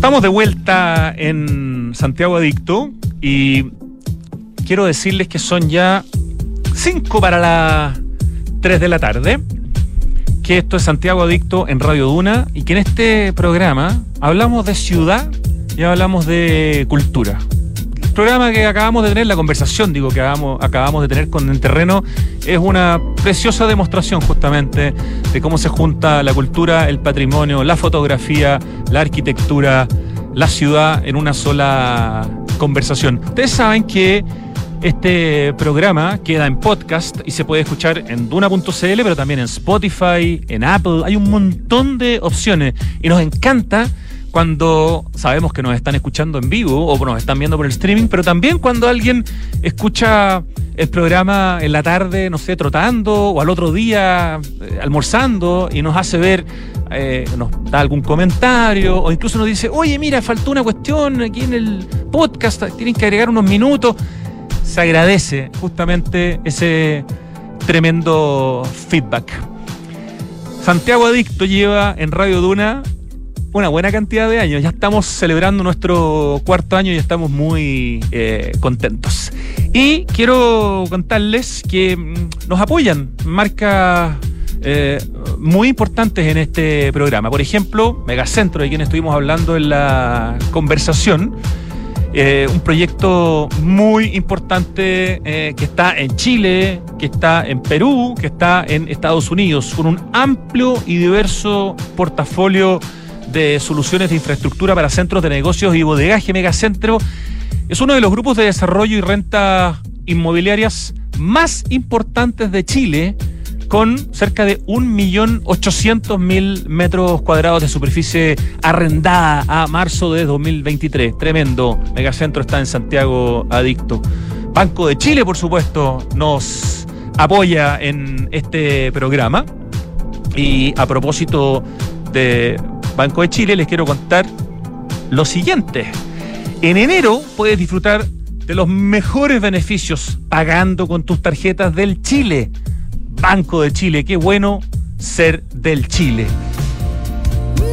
Estamos de vuelta en Santiago Adicto y quiero decirles que son ya 5 para las 3 de la tarde, que esto es Santiago Adicto en Radio Duna y que en este programa hablamos de ciudad y hablamos de cultura. Programa que acabamos de tener, la conversación, digo, que acabamos, acabamos de tener con el terreno, es una preciosa demostración justamente de cómo se junta la cultura, el patrimonio, la fotografía, la arquitectura, la ciudad en una sola conversación. Ustedes saben que este programa queda en podcast y se puede escuchar en duna.cl, pero también en Spotify, en Apple. Hay un montón de opciones y nos encanta cuando sabemos que nos están escuchando en vivo o nos están viendo por el streaming, pero también cuando alguien escucha el programa en la tarde, no sé, trotando o al otro día eh, almorzando y nos hace ver, eh, nos da algún comentario o incluso nos dice, oye, mira, faltó una cuestión aquí en el podcast, tienen que agregar unos minutos. Se agradece justamente ese tremendo feedback. Santiago Adicto lleva en Radio Duna una buena cantidad de años. Ya estamos celebrando nuestro cuarto año y estamos muy eh, contentos. Y quiero contarles que mm, nos apoyan marcas eh, muy importantes en este programa. Por ejemplo, Megacentro, de quien estuvimos hablando en la conversación. Eh, un proyecto muy importante que está en Chile, que está en Perú, que está en Estados Unidos, con un amplio y diverso portafolio de soluciones de infraestructura para centros de negocios y bodegaje Megacentro es uno de los grupos de desarrollo y renta inmobiliarias más importantes de Chile, con cerca de 1.800.000 metros cuadrados de superficie arrendada a marzo de 2023. Tremendo. Megacentro está en Santiago Adicto. Banco de Chile, por supuesto, nos apoya en este programa. Y a propósito de Banco de Chile, les quiero contar lo siguiente. En enero puedes disfrutar de los mejores beneficios pagando con tus tarjetas del Chile. Banco de Chile, qué bueno ser del Chile.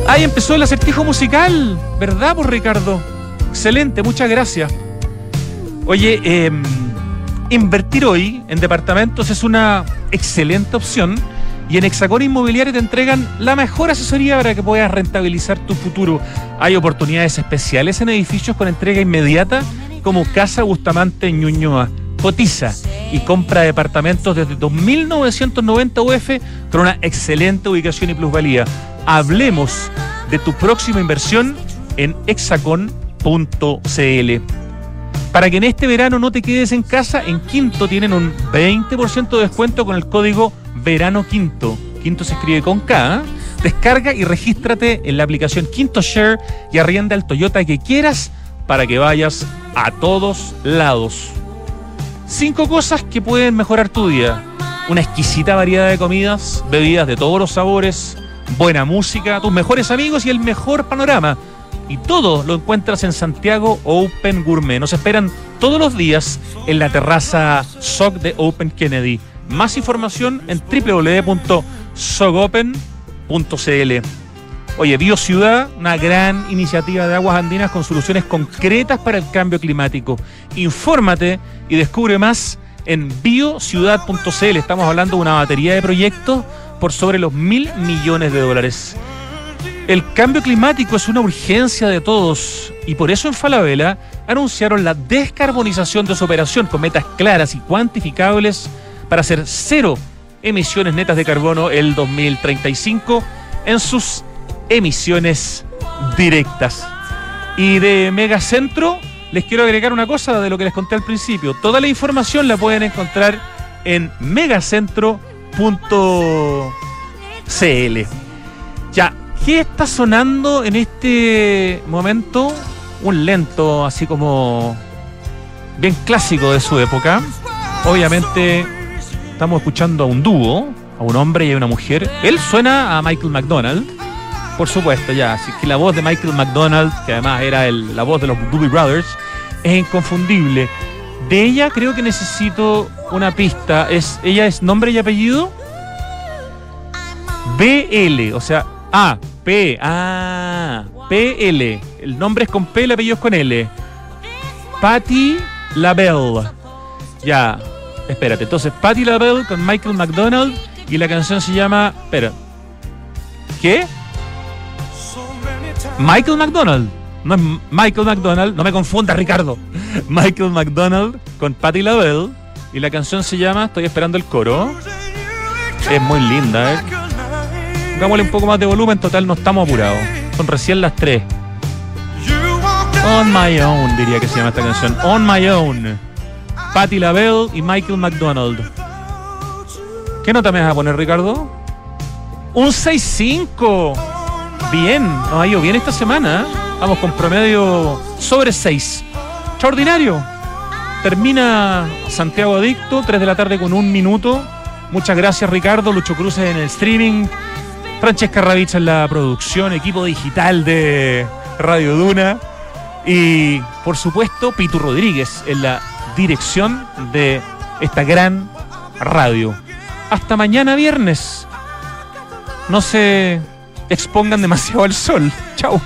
Ahí empezó el acertijo musical, ¿verdad, por Ricardo? Excelente, muchas gracias. Oye, em, invertir hoy en departamentos es una excelente opción y en Hexacón Inmobiliario te entregan la mejor asesoría para que puedas rentabilizar tu futuro. Hay oportunidades especiales en edificios con entrega inmediata como Casa Bustamante Ñuñoa. Cotiza y compra departamentos desde 2.990 UF con una excelente ubicación y plusvalía. Hablemos de tu próxima inversión en hexacon.cl. Para que en este verano no te quedes en casa, en Quinto tienen un 20% de descuento con el código Verano Quinto. Quinto se escribe con K. ¿eh? Descarga y regístrate en la aplicación Quinto Share y arrienda el Toyota que quieras para que vayas a todos lados. Cinco cosas que pueden mejorar tu día. Una exquisita variedad de comidas, bebidas de todos los sabores, buena música, tus mejores amigos y el mejor panorama y todo lo encuentras en Santiago Open Gourmet. Nos esperan todos los días en la terraza SOC de Open Kennedy. Más información en www.sogopen.cl. Oye, BioCiudad, una gran iniciativa de aguas andinas con soluciones concretas para el cambio climático. Infórmate y descubre más en biociudad.cl. Estamos hablando de una batería de proyectos por sobre los mil millones de dólares. El cambio climático es una urgencia de todos y por eso en Falabella anunciaron la descarbonización de su operación con metas claras y cuantificables para hacer cero emisiones netas de carbono el 2035 en sus emisiones directas. Y de Megacentro les quiero agregar una cosa de lo que les conté al principio. Toda la información la pueden encontrar en megacentro.cl. Ya, ¿qué está sonando en este momento? Un lento, así como bien clásico de su época. Obviamente estamos escuchando a un dúo, a un hombre y a una mujer. Él suena a Michael McDonald, por supuesto, ya. Así que la voz de Michael McDonald, que además era la voz de los Doobie Brothers, es inconfundible. De ella creo que necesito una pista. Es, ¿Ella es nombre y apellido? BL, o sea, A, P, A, PL. El nombre es con P, el apellido es con L. Patty LaBelle. Ya, espérate. Entonces, Patty LaBelle con Michael McDonald y la canción se llama. Espera. ¿Qué? Michael McDonald. No es Michael McDonald, no me confunda Ricardo. Michael McDonald con Patty LaBelle y la canción se llama Estoy esperando el coro. Es muy linda, ¿eh? Pongámosle un poco más de volumen, total no estamos apurados. Son recién las 3. On My Own, diría que se llama esta canción. On My Own. Patty LaBelle y Michael McDonald. ¿Qué nota me vas a poner, Ricardo? Un 6-5. Bien, nos ha ido bien esta semana. ¿eh? Vamos con promedio sobre 6. Extraordinario. Termina Santiago Adicto, 3 de la tarde con un minuto. Muchas gracias Ricardo, Lucho Cruces en el streaming, Francesca Ravich en la producción, equipo digital de Radio Duna y por supuesto Pitu Rodríguez en la dirección de esta gran radio. Hasta mañana viernes. No se expongan demasiado al sol. Chao.